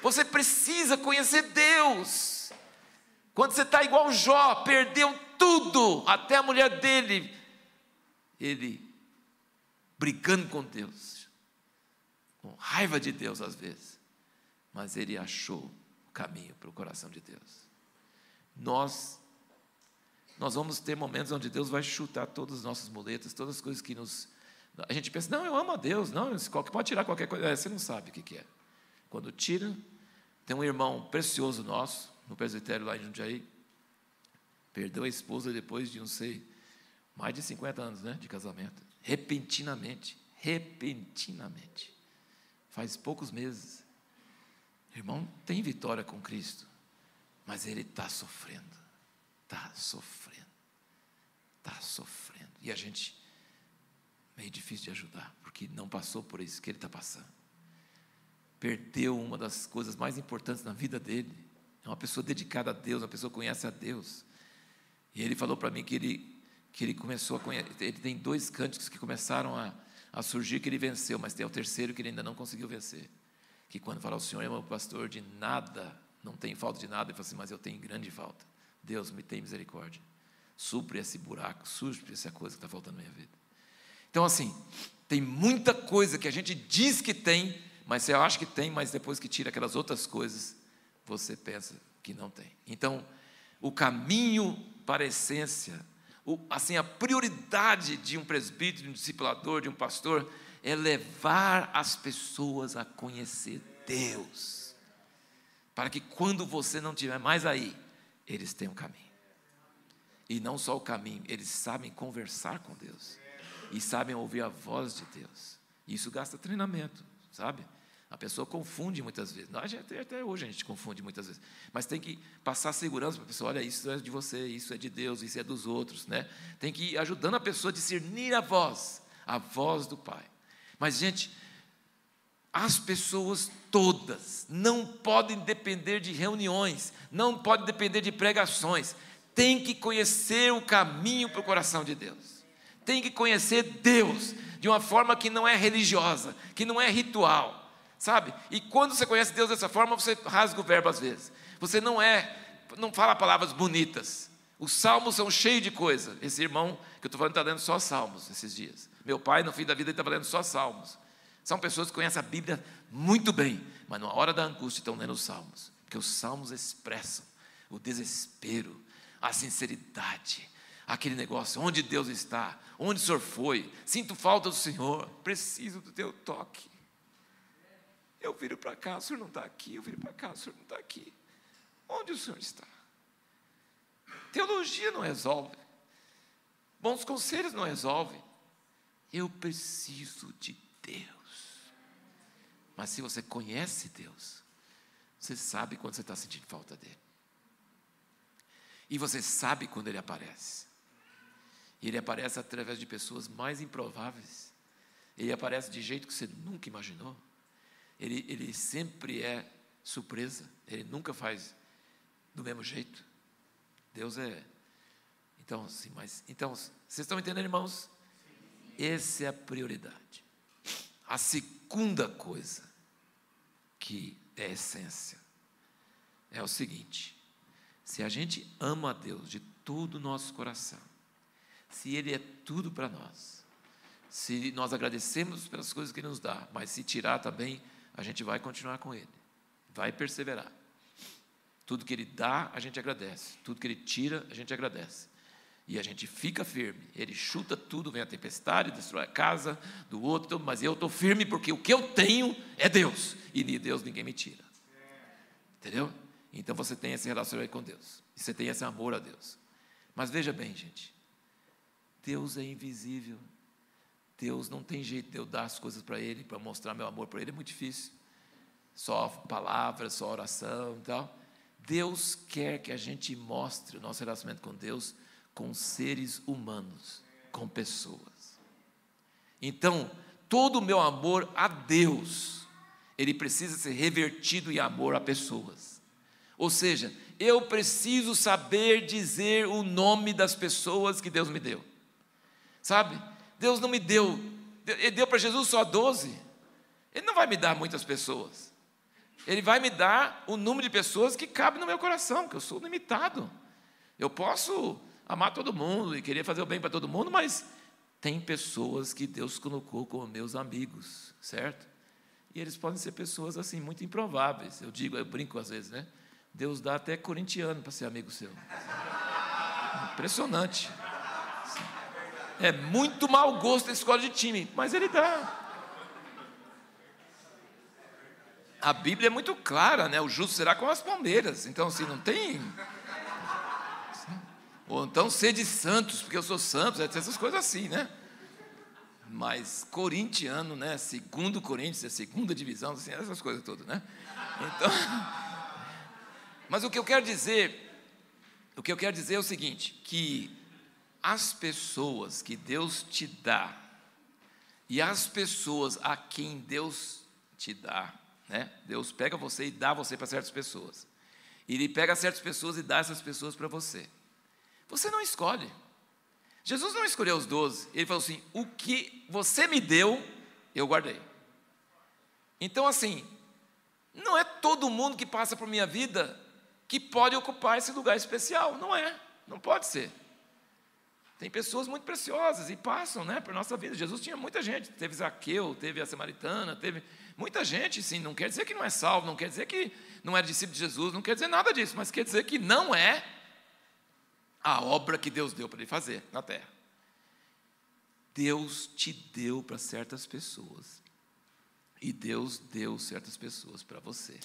Você precisa conhecer Deus. Quando você está igual Jó, perdeu tudo, até a mulher dele, ele brigando com Deus, com raiva de Deus às vezes, mas ele achou caminho para o coração de Deus. Nós nós vamos ter momentos onde Deus vai chutar todas as nossas muletas, todas as coisas que nos a gente pensa, não, eu amo a Deus, não, pode tirar qualquer coisa, é, você não sabe o que é. Quando tira, tem um irmão precioso nosso, no presbitério lá em Jundiaí, perdeu a esposa depois de, não sei, mais de 50 anos né, de casamento, repentinamente, repentinamente, faz poucos meses. Irmão, tem vitória com Cristo, mas ele está sofrendo, está sofrendo, está sofrendo, e a gente meio difícil de ajudar, porque não passou por isso que ele está passando. Perdeu uma das coisas mais importantes na vida dele. É uma pessoa dedicada a Deus, uma pessoa que conhece a Deus. E ele falou para mim que ele, que ele começou a conhecer. Ele tem dois cânticos que começaram a, a surgir que ele venceu, mas tem o terceiro que ele ainda não conseguiu vencer. Que quando fala, o Senhor é meu pastor de nada, não tem falta de nada, ele fala assim, mas eu tenho grande falta. Deus me tem misericórdia. Supre esse buraco, supre essa coisa que está faltando na minha vida. Então, assim, tem muita coisa que a gente diz que tem, mas você acha que tem, mas depois que tira aquelas outras coisas, você pensa que não tem. Então, o caminho para a essência, o, assim, a prioridade de um presbítero, de um discipulador, de um pastor, é levar as pessoas a conhecer Deus, para que quando você não estiver mais aí, eles tenham caminho. E não só o caminho, eles sabem conversar com Deus e sabem ouvir a voz de Deus. Isso gasta treinamento, sabe? A pessoa confunde muitas vezes. Nós, até, hoje a gente confunde muitas vezes. Mas tem que passar segurança para a pessoa: olha, isso é de você, isso é de Deus, isso é dos outros. Né? Tem que ir ajudando a pessoa a discernir a voz, a voz do Pai. Mas, gente, as pessoas todas não podem depender de reuniões, não podem depender de pregações. Tem que conhecer o caminho para o coração de Deus tem que conhecer Deus de uma forma que não é religiosa, que não é ritual, sabe? E quando você conhece Deus dessa forma, você rasga o verbo às vezes. Você não é, não fala palavras bonitas. Os salmos são cheios de coisa. Esse irmão que eu estou falando está lendo só salmos esses dias. Meu pai, no fim da vida, estava lendo só salmos. São pessoas que conhecem a Bíblia muito bem, mas na hora da angústia estão lendo os salmos, porque os salmos expressam o desespero, a sinceridade, aquele negócio, onde Deus está, onde o Senhor foi, sinto falta do Senhor, preciso do teu toque. Eu viro para cá, o Senhor não está aqui, eu viro para cá, o Senhor não está aqui. Onde o Senhor está? Teologia não resolve, bons conselhos não resolvem. Eu preciso de Deus. Mas se você conhece Deus, você sabe quando você está sentindo falta dele. E você sabe quando ele aparece. E ele aparece através de pessoas mais improváveis. Ele aparece de jeito que você nunca imaginou. Ele, ele sempre é surpresa. Ele nunca faz do mesmo jeito. Deus é. Então, sim, mas. Então, vocês estão entendendo, irmãos? Essa é a prioridade. A segunda coisa que é essência é o seguinte: se a gente ama a Deus de todo o nosso coração, se Ele é tudo para nós. Se nós agradecemos pelas coisas que Ele nos dá, mas se tirar também, a gente vai continuar com Ele, vai perseverar. Tudo que Ele dá, a gente agradece. Tudo que Ele tira, a gente agradece. E a gente fica firme. Ele chuta tudo, vem a tempestade, destrói a casa do outro, mas eu estou firme porque o que eu tenho é Deus. E de Deus ninguém me tira. Entendeu? Então você tem esse relacionamento com Deus. E você tem esse amor a Deus. Mas veja bem, gente. Deus é invisível. Deus não tem jeito de eu dar as coisas para Ele, para mostrar meu amor para Ele, é muito difícil. Só palavras, só oração e tal. Deus quer que a gente mostre o nosso relacionamento com Deus com seres humanos, com pessoas. Então, todo o meu amor a Deus, ele precisa ser revertido em amor a pessoas. Ou seja, eu preciso saber dizer o nome das pessoas que Deus me deu. Sabe? Deus não me deu, Ele deu para Jesus só 12. Ele não vai me dar muitas pessoas. Ele vai me dar o número de pessoas que cabe no meu coração, que eu sou limitado. Eu posso amar todo mundo e querer fazer o bem para todo mundo, mas tem pessoas que Deus colocou como meus amigos, certo? E eles podem ser pessoas assim muito improváveis. Eu digo, eu brinco às vezes, né? Deus dá até corintiano para ser amigo seu. Impressionante. É muito mau gosto da escola de time, mas ele dá. A Bíblia é muito clara, né? O justo será com as palmeiras. Então, assim, não tem. Ou então sede santos, porque eu sou santo, essas coisas assim, né? Mas corintiano, né? Segundo Coríntios, é segunda divisão, assim, essas coisas todas, né? Então. Mas o que eu quero dizer, o que eu quero dizer é o seguinte, que as pessoas que Deus te dá e as pessoas a quem Deus te dá, né? Deus pega você e dá você para certas pessoas. E Ele pega certas pessoas e dá essas pessoas para você. Você não escolhe. Jesus não escolheu os doze. Ele falou assim: o que você me deu, eu guardei. Então, assim, não é todo mundo que passa por minha vida que pode ocupar esse lugar especial. Não é, não pode ser. Tem pessoas muito preciosas e passam né, por nossa vida. Jesus tinha muita gente. Teve Zaqueu, teve a Samaritana, teve muita gente, sim. Não quer dizer que não é salvo, não quer dizer que não é discípulo de Jesus, não quer dizer nada disso, mas quer dizer que não é a obra que Deus deu para ele fazer na terra. Deus te deu para certas pessoas. E Deus deu certas pessoas para você.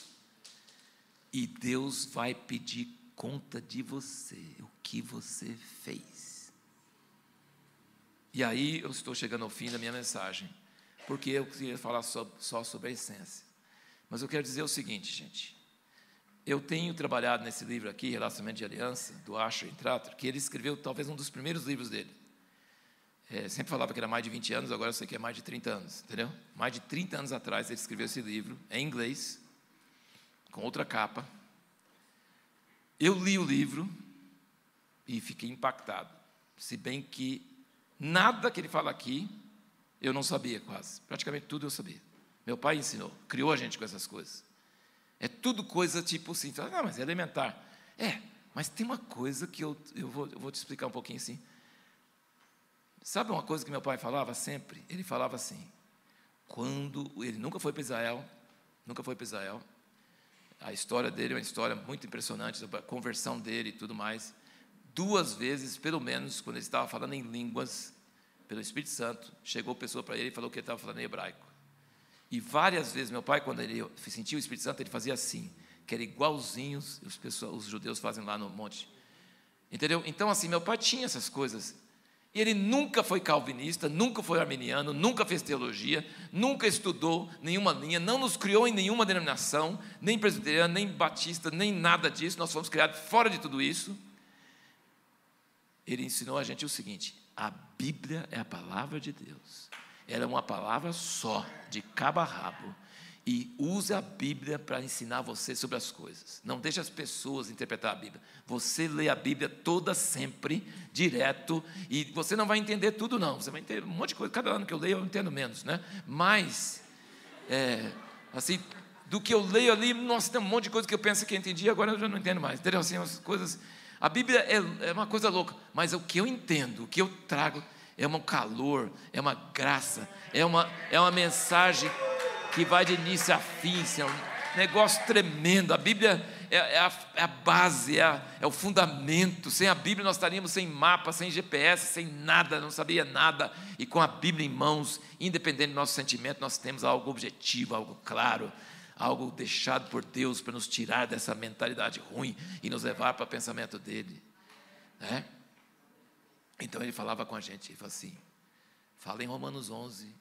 E Deus vai pedir conta de você, o que você fez. E aí eu estou chegando ao fim da minha mensagem, porque eu queria falar só, só sobre a essência. Mas eu quero dizer o seguinte, gente. Eu tenho trabalhado nesse livro aqui, Relacionamento de Aliança, do Asher Trator, que ele escreveu talvez um dos primeiros livros dele. É, sempre falava que era mais de 20 anos, agora eu sei que é mais de 30 anos, entendeu? Mais de 30 anos atrás ele escreveu esse livro, em inglês, com outra capa. Eu li o livro e fiquei impactado, se bem que Nada que ele fala aqui eu não sabia quase. Praticamente tudo eu sabia. Meu pai ensinou, criou a gente com essas coisas. É tudo coisa tipo assim, ah, mas é elementar. É, mas tem uma coisa que eu, eu, vou, eu vou te explicar um pouquinho assim. Sabe uma coisa que meu pai falava sempre? Ele falava assim, quando ele nunca foi para Israel, nunca foi para Israel. A história dele é uma história muito impressionante, a conversão dele e tudo mais duas vezes, pelo menos, quando ele estava falando em línguas, pelo Espírito Santo, chegou pessoa para ele e falou que ele estava falando em hebraico. E várias vezes, meu pai, quando ele sentia o Espírito Santo, ele fazia assim, que era igualzinho os, pessoas, os judeus fazem lá no monte. Entendeu? Então, assim, meu pai tinha essas coisas. E ele nunca foi calvinista, nunca foi arminiano, nunca fez teologia, nunca estudou nenhuma linha, não nos criou em nenhuma denominação, nem presbiteriano, nem batista, nem nada disso. Nós fomos criados fora de tudo isso ele ensinou a gente o seguinte: a Bíblia é a palavra de Deus. Ela é uma palavra só, de cabo a rabo. E use a Bíblia para ensinar você sobre as coisas. Não deixe as pessoas interpretar a Bíblia. Você lê a Bíblia toda sempre, direto, e você não vai entender tudo, não. Você vai entender um monte de coisa. Cada ano que eu leio, eu entendo menos, né? Mas, é, assim, do que eu leio ali, nossa, tem um monte de coisa que eu penso que eu entendi, agora eu já não entendo mais. Entendeu? Assim, as coisas a Bíblia é, é uma coisa louca, mas o que eu entendo, o que eu trago, é um calor, é uma graça, é uma, é uma mensagem que vai de início a fim, é um negócio tremendo. A Bíblia é, é, a, é a, base, é, a, é, o fundamento. Sem a Bíblia nós estaríamos sem mapa, sem GPS, sem nada, não sabia nada. E com a Bíblia em mãos, independente do nosso sentimento, nós temos algo objetivo, algo claro algo deixado por Deus para nos tirar dessa mentalidade ruim e nos levar para o pensamento dele. Né? Então ele falava com a gente, ele falou assim: fala em Romanos 11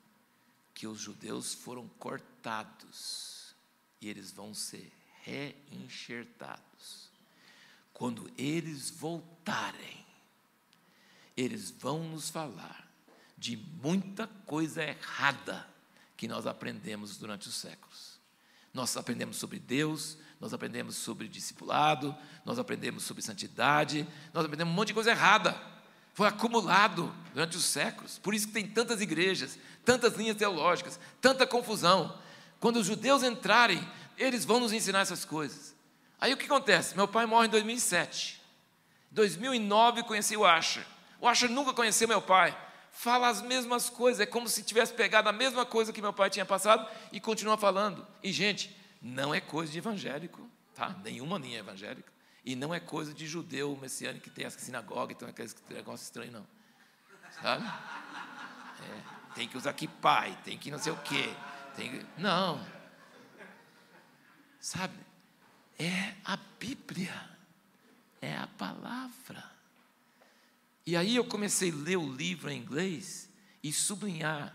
que os judeus foram cortados e eles vão ser reenxertados. Quando eles voltarem, eles vão nos falar de muita coisa errada que nós aprendemos durante os séculos. Nós aprendemos sobre Deus, nós aprendemos sobre discipulado, nós aprendemos sobre santidade, nós aprendemos um monte de coisa errada. Foi acumulado durante os séculos. Por isso que tem tantas igrejas, tantas linhas teológicas, tanta confusão. Quando os judeus entrarem, eles vão nos ensinar essas coisas. Aí o que acontece? Meu pai morre em 2007. Em 2009 conheci o Asher. O Asher nunca conheceu meu pai. Fala as mesmas coisas, é como se tivesse pegado a mesma coisa que meu pai tinha passado e continua falando. E, gente, não é coisa de evangélico, tá? Nenhuma linha evangélica. E não é coisa de judeu messiânico que tem essa sinagoga, então é aquele negócio estranho, não. Sabe? É, tem que usar que pai, tem que não sei o quê. Tem que... Não. Sabe? É a Bíblia. É a palavra. E aí eu comecei a ler o livro em inglês e sublinhar,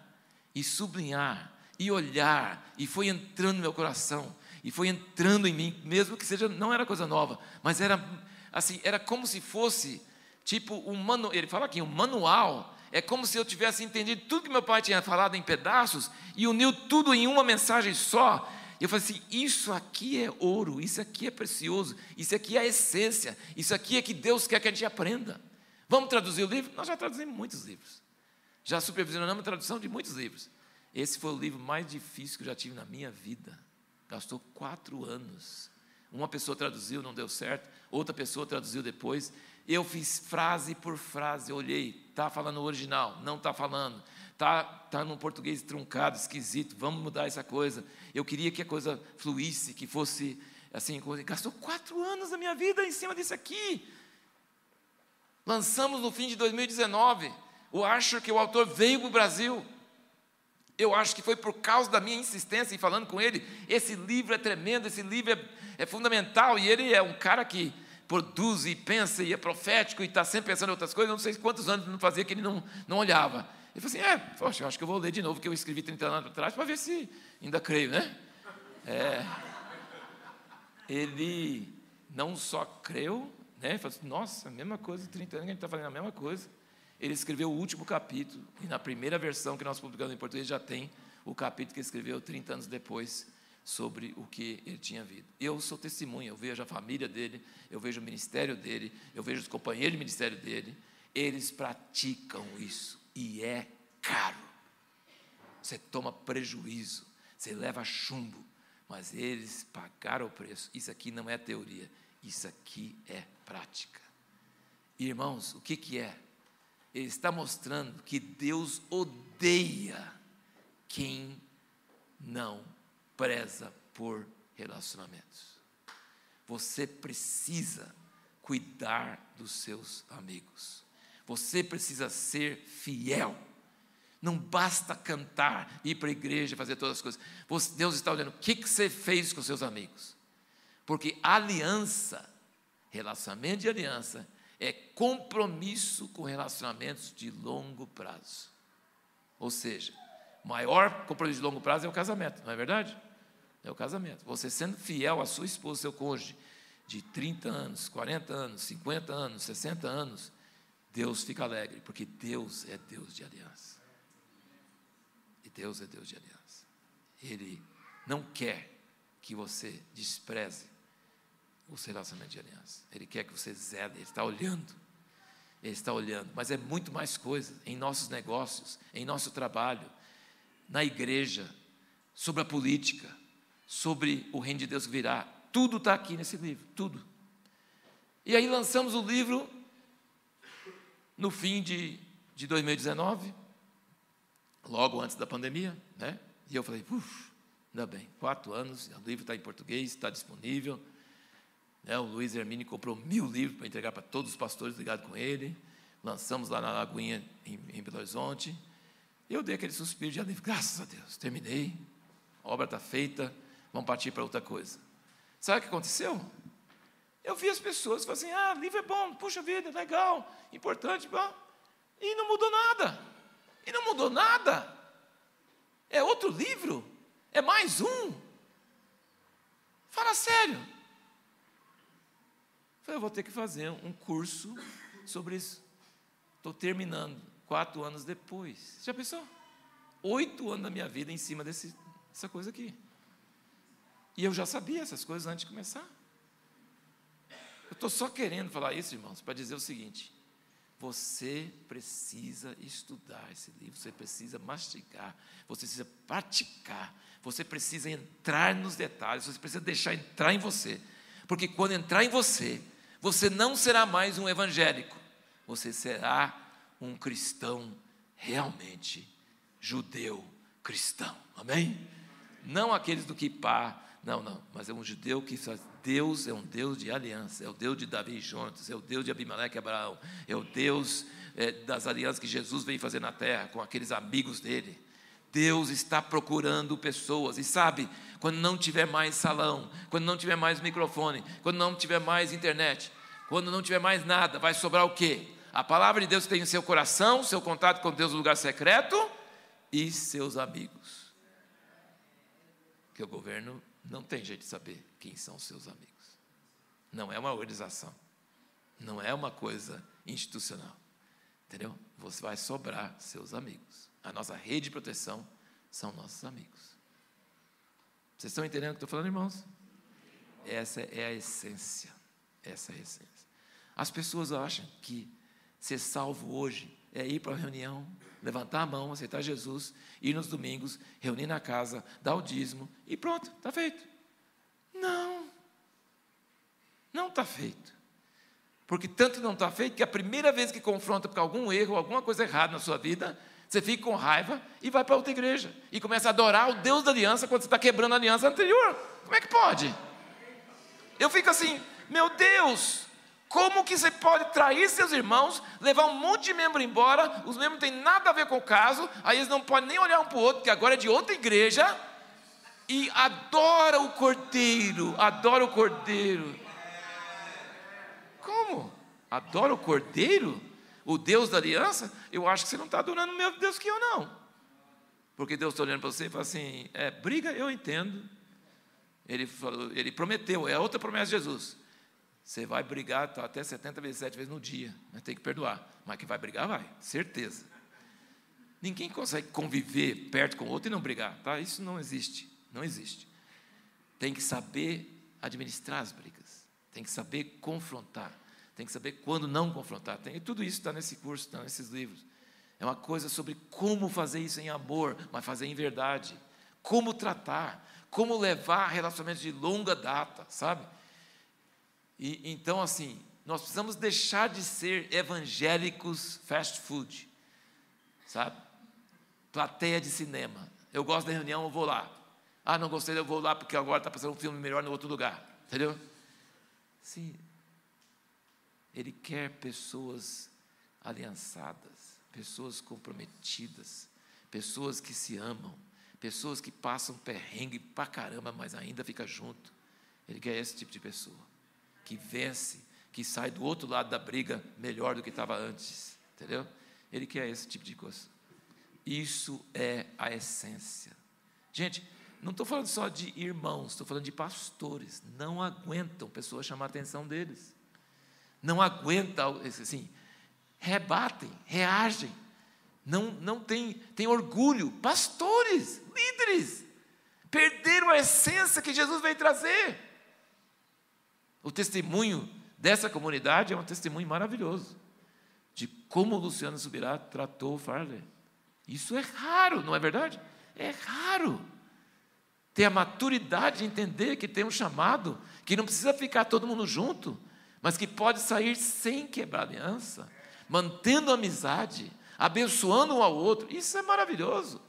e sublinhar, e olhar, e foi entrando no meu coração, e foi entrando em mim, mesmo que seja, não era coisa nova, mas era assim, era como se fosse tipo um manual, ele fala aqui, um manual, é como se eu tivesse entendido tudo que meu pai tinha falado em pedaços e uniu tudo em uma mensagem só. E eu falei assim: isso aqui é ouro, isso aqui é precioso, isso aqui é a essência, isso aqui é que Deus quer que a gente aprenda. Vamos traduzir o livro? Nós já traduzimos muitos livros. Já supervisionamos a tradução de muitos livros. Esse foi o livro mais difícil que eu já tive na minha vida. Gastou quatro anos. Uma pessoa traduziu, não deu certo. Outra pessoa traduziu depois. Eu fiz frase por frase. Olhei, está falando o original, não está falando. Está tá num português truncado, esquisito. Vamos mudar essa coisa. Eu queria que a coisa fluísse, que fosse assim. Gastou quatro anos da minha vida em cima disso aqui. Lançamos no fim de 2019. Eu acho que o autor veio para o Brasil. Eu acho que foi por causa da minha insistência em falando com ele. Esse livro é tremendo, esse livro é, é fundamental. E ele é um cara que produz e pensa e é profético e está sempre pensando em outras coisas. Não sei quantos anos não fazia que ele não, não olhava. Ele falou assim: é, poxa, eu acho que eu vou ler de novo, que eu escrevi 30 anos atrás, para ver se ainda creio, né? É, ele não só creu, né? Ele falou assim, nossa, mesma coisa, 30 anos que a gente está fazendo a mesma coisa. Ele escreveu o último capítulo, e na primeira versão que nós publicamos em português já tem o capítulo que ele escreveu 30 anos depois sobre o que ele tinha visto. Eu sou testemunha, eu vejo a família dele, eu vejo o ministério dele, eu vejo os companheiros de ministério dele, eles praticam isso e é caro. Você toma prejuízo, você leva chumbo, mas eles pagaram o preço. Isso aqui não é teoria, isso aqui é prática. Irmãos, o que, que é? Ele está mostrando que Deus odeia quem não preza por relacionamentos. Você precisa cuidar dos seus amigos. Você precisa ser fiel. Não basta cantar, ir para a igreja, fazer todas as coisas. Deus está olhando o que, que você fez com seus amigos. Porque aliança, relacionamento de aliança, é compromisso com relacionamentos de longo prazo. Ou seja, maior compromisso de longo prazo é o casamento, não é verdade? É o casamento. Você sendo fiel à sua esposa, seu cônjuge, de 30 anos, 40 anos, 50 anos, 60 anos, Deus fica alegre, porque Deus é Deus de aliança. E Deus é Deus de aliança. Ele não quer que você despreze os relacionamentos de aliança. Ele quer que você zele, Ele está olhando. Ele está olhando. Mas é muito mais coisa em nossos negócios, em nosso trabalho, na igreja, sobre a política, sobre o reino de Deus que virá. Tudo está aqui nesse livro, tudo. E aí lançamos o livro no fim de, de 2019, logo antes da pandemia, né? E eu falei, uff, ainda bem, quatro anos, o livro está em português, está disponível. Né, o Luiz Hermine comprou mil livros para entregar para todos os pastores ligados com ele. Lançamos lá na Lagoinha, em, em Belo Horizonte. Eu dei aquele suspiro de alívio. Graças a Deus, terminei. A obra está feita. Vamos partir para outra coisa. Sabe o que aconteceu? Eu vi as pessoas falando assim: ah, livro é bom, puxa vida, legal, importante, bom. E não mudou nada. E não mudou nada. É outro livro. É mais um. Fala sério. Falei, eu vou ter que fazer um curso sobre isso. Estou terminando, quatro anos depois. Já pensou? oito anos da minha vida em cima desse, dessa coisa aqui. E eu já sabia essas coisas antes de começar. Eu estou só querendo falar isso, irmãos, para dizer o seguinte: você precisa estudar esse livro, você precisa mastigar, você precisa praticar, você precisa entrar nos detalhes, você precisa deixar entrar em você. Porque quando entrar em você, você não será mais um evangélico, você será um cristão realmente judeu cristão. Amém? Não aqueles do Kipá, não, não, mas é um judeu que faz. Deus é um Deus de aliança, é o Deus de Davi e Jonas, é o Deus de Abimeleque e Abraão, é o Deus é, das alianças que Jesus veio fazer na terra com aqueles amigos dele. Deus está procurando pessoas, e sabe, quando não tiver mais salão, quando não tiver mais microfone, quando não tiver mais internet, quando não tiver mais nada, vai sobrar o quê? A palavra de Deus tem em seu coração, seu contato com Deus no lugar secreto e seus amigos. Que o governo não tem jeito de saber quem são seus amigos. Não é uma organização. Não é uma coisa institucional. Entendeu? Você vai sobrar seus amigos. A nossa rede de proteção são nossos amigos. Vocês estão entendendo o que estou falando, irmãos? Essa é a essência. Essa é a essência. As pessoas acham que ser salvo hoje é ir para a reunião, levantar a mão, aceitar Jesus, ir nos domingos, reunir na casa, dar o dízimo e pronto, está feito. Não, não está feito. Porque tanto não está feito que a primeira vez que confronta com algum erro, alguma coisa errada na sua vida, você fica com raiva e vai para outra igreja e começa a adorar o Deus da aliança quando você está quebrando a aliança anterior. Como é que pode? Eu fico assim, meu Deus, como que você pode trair seus irmãos, levar um monte de membro embora, os membros não têm nada a ver com o caso, aí eles não podem nem olhar um para o outro, que agora é de outra igreja, e adora o cordeiro, adora o cordeiro. Como? Adora o cordeiro? O Deus da aliança? Eu acho que você não está adorando o mesmo Deus que eu, não. Porque Deus está olhando para você e fala assim: é, briga, eu entendo. Ele, falou, ele prometeu, é outra promessa de Jesus. Você vai brigar tá, até 70 vezes 7 vezes no dia, tem que perdoar. Mas que vai brigar, vai, certeza. Ninguém consegue conviver perto com o outro e não brigar, tá? Isso não existe, não existe. Tem que saber administrar as brigas, tem que saber confrontar, tem que saber quando não confrontar. Tem, e tudo isso está nesse curso, está nesses livros. É uma coisa sobre como fazer isso em amor, mas fazer em verdade. Como tratar, como levar relacionamentos de longa data, sabe? E, então, assim, nós precisamos deixar de ser evangélicos fast food, sabe? Plateia de cinema. Eu gosto da reunião, eu vou lá. Ah, não gostei, eu vou lá porque agora está passando um filme melhor em outro lugar. Entendeu? Sim. Ele quer pessoas aliançadas, pessoas comprometidas, pessoas que se amam, pessoas que passam perrengue pra caramba, mas ainda fica junto. Ele quer esse tipo de pessoa que vence, que sai do outro lado da briga melhor do que estava antes, entendeu? Ele quer esse tipo de coisa. Isso é a essência. Gente, não estou falando só de irmãos, estou falando de pastores. Não aguentam pessoas chamar a atenção deles. Não aguentam, assim, rebatem, reagem. Não, não tem, tem orgulho. Pastores, líderes, perderam a essência que Jesus veio trazer. O testemunho dessa comunidade é um testemunho maravilhoso de como Luciano Subirá tratou o Farley. Isso é raro, não é verdade? É raro. Ter a maturidade de entender que tem um chamado, que não precisa ficar todo mundo junto, mas que pode sair sem quebrar aliança, mantendo amizade, abençoando um ao outro. Isso é maravilhoso.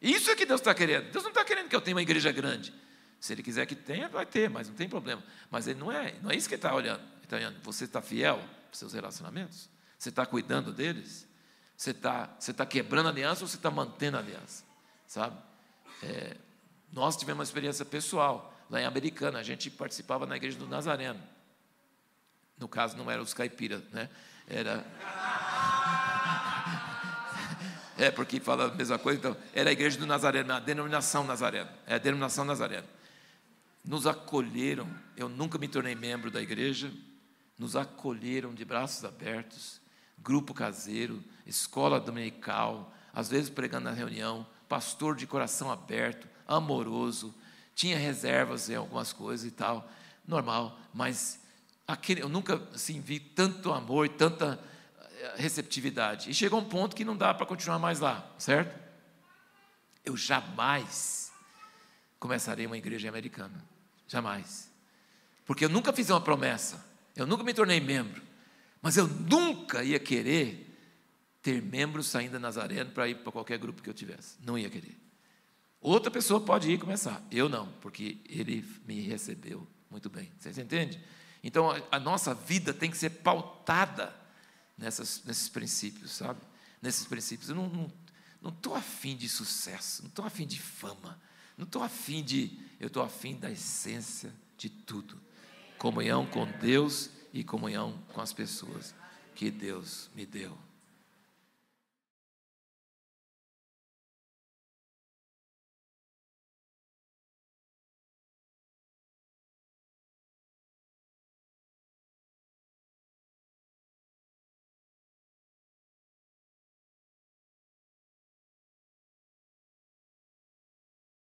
Isso é que Deus está querendo. Deus não está querendo que eu tenha uma igreja grande. Se ele quiser que tenha, vai ter, mas não tem problema. Mas ele não é, não é isso que ele está olhando. Ele está olhando, você está fiel aos seus relacionamentos? Você está cuidando deles? Você está, você está quebrando a aliança ou você está mantendo a aliança? Sabe? É, nós tivemos uma experiência pessoal lá em Americana. A gente participava na igreja do Nazareno. No caso, não eram os caipiras, né? Era. É, porque fala a mesma coisa, então, era a igreja do Nazareno, a denominação Nazareno. É a denominação Nazareno nos acolheram. Eu nunca me tornei membro da igreja, nos acolheram de braços abertos, grupo caseiro, escola dominical, às vezes pregando na reunião, pastor de coração aberto, amoroso, tinha reservas em algumas coisas e tal, normal, mas aquele, eu nunca assim, vi tanto amor, tanta eh, receptividade. E chegou um ponto que não dá para continuar mais lá, certo? Eu jamais começarei uma igreja americana. Jamais. Porque eu nunca fiz uma promessa. Eu nunca me tornei membro. Mas eu nunca ia querer ter membros saindo da Nazareno para ir para qualquer grupo que eu tivesse. Não ia querer. Outra pessoa pode ir começar. Eu não, porque ele me recebeu muito bem. Vocês entendem? Então a, nossa vida tem que ser pautada nessas, nesses princípios, sabe? Nesses princípios. Eu não estou afim de sucesso, não estou afim de fama, não estou afim de. Eu estou afim da essência de tudo. Comunhão com Deus e comunhão com as pessoas que Deus me deu.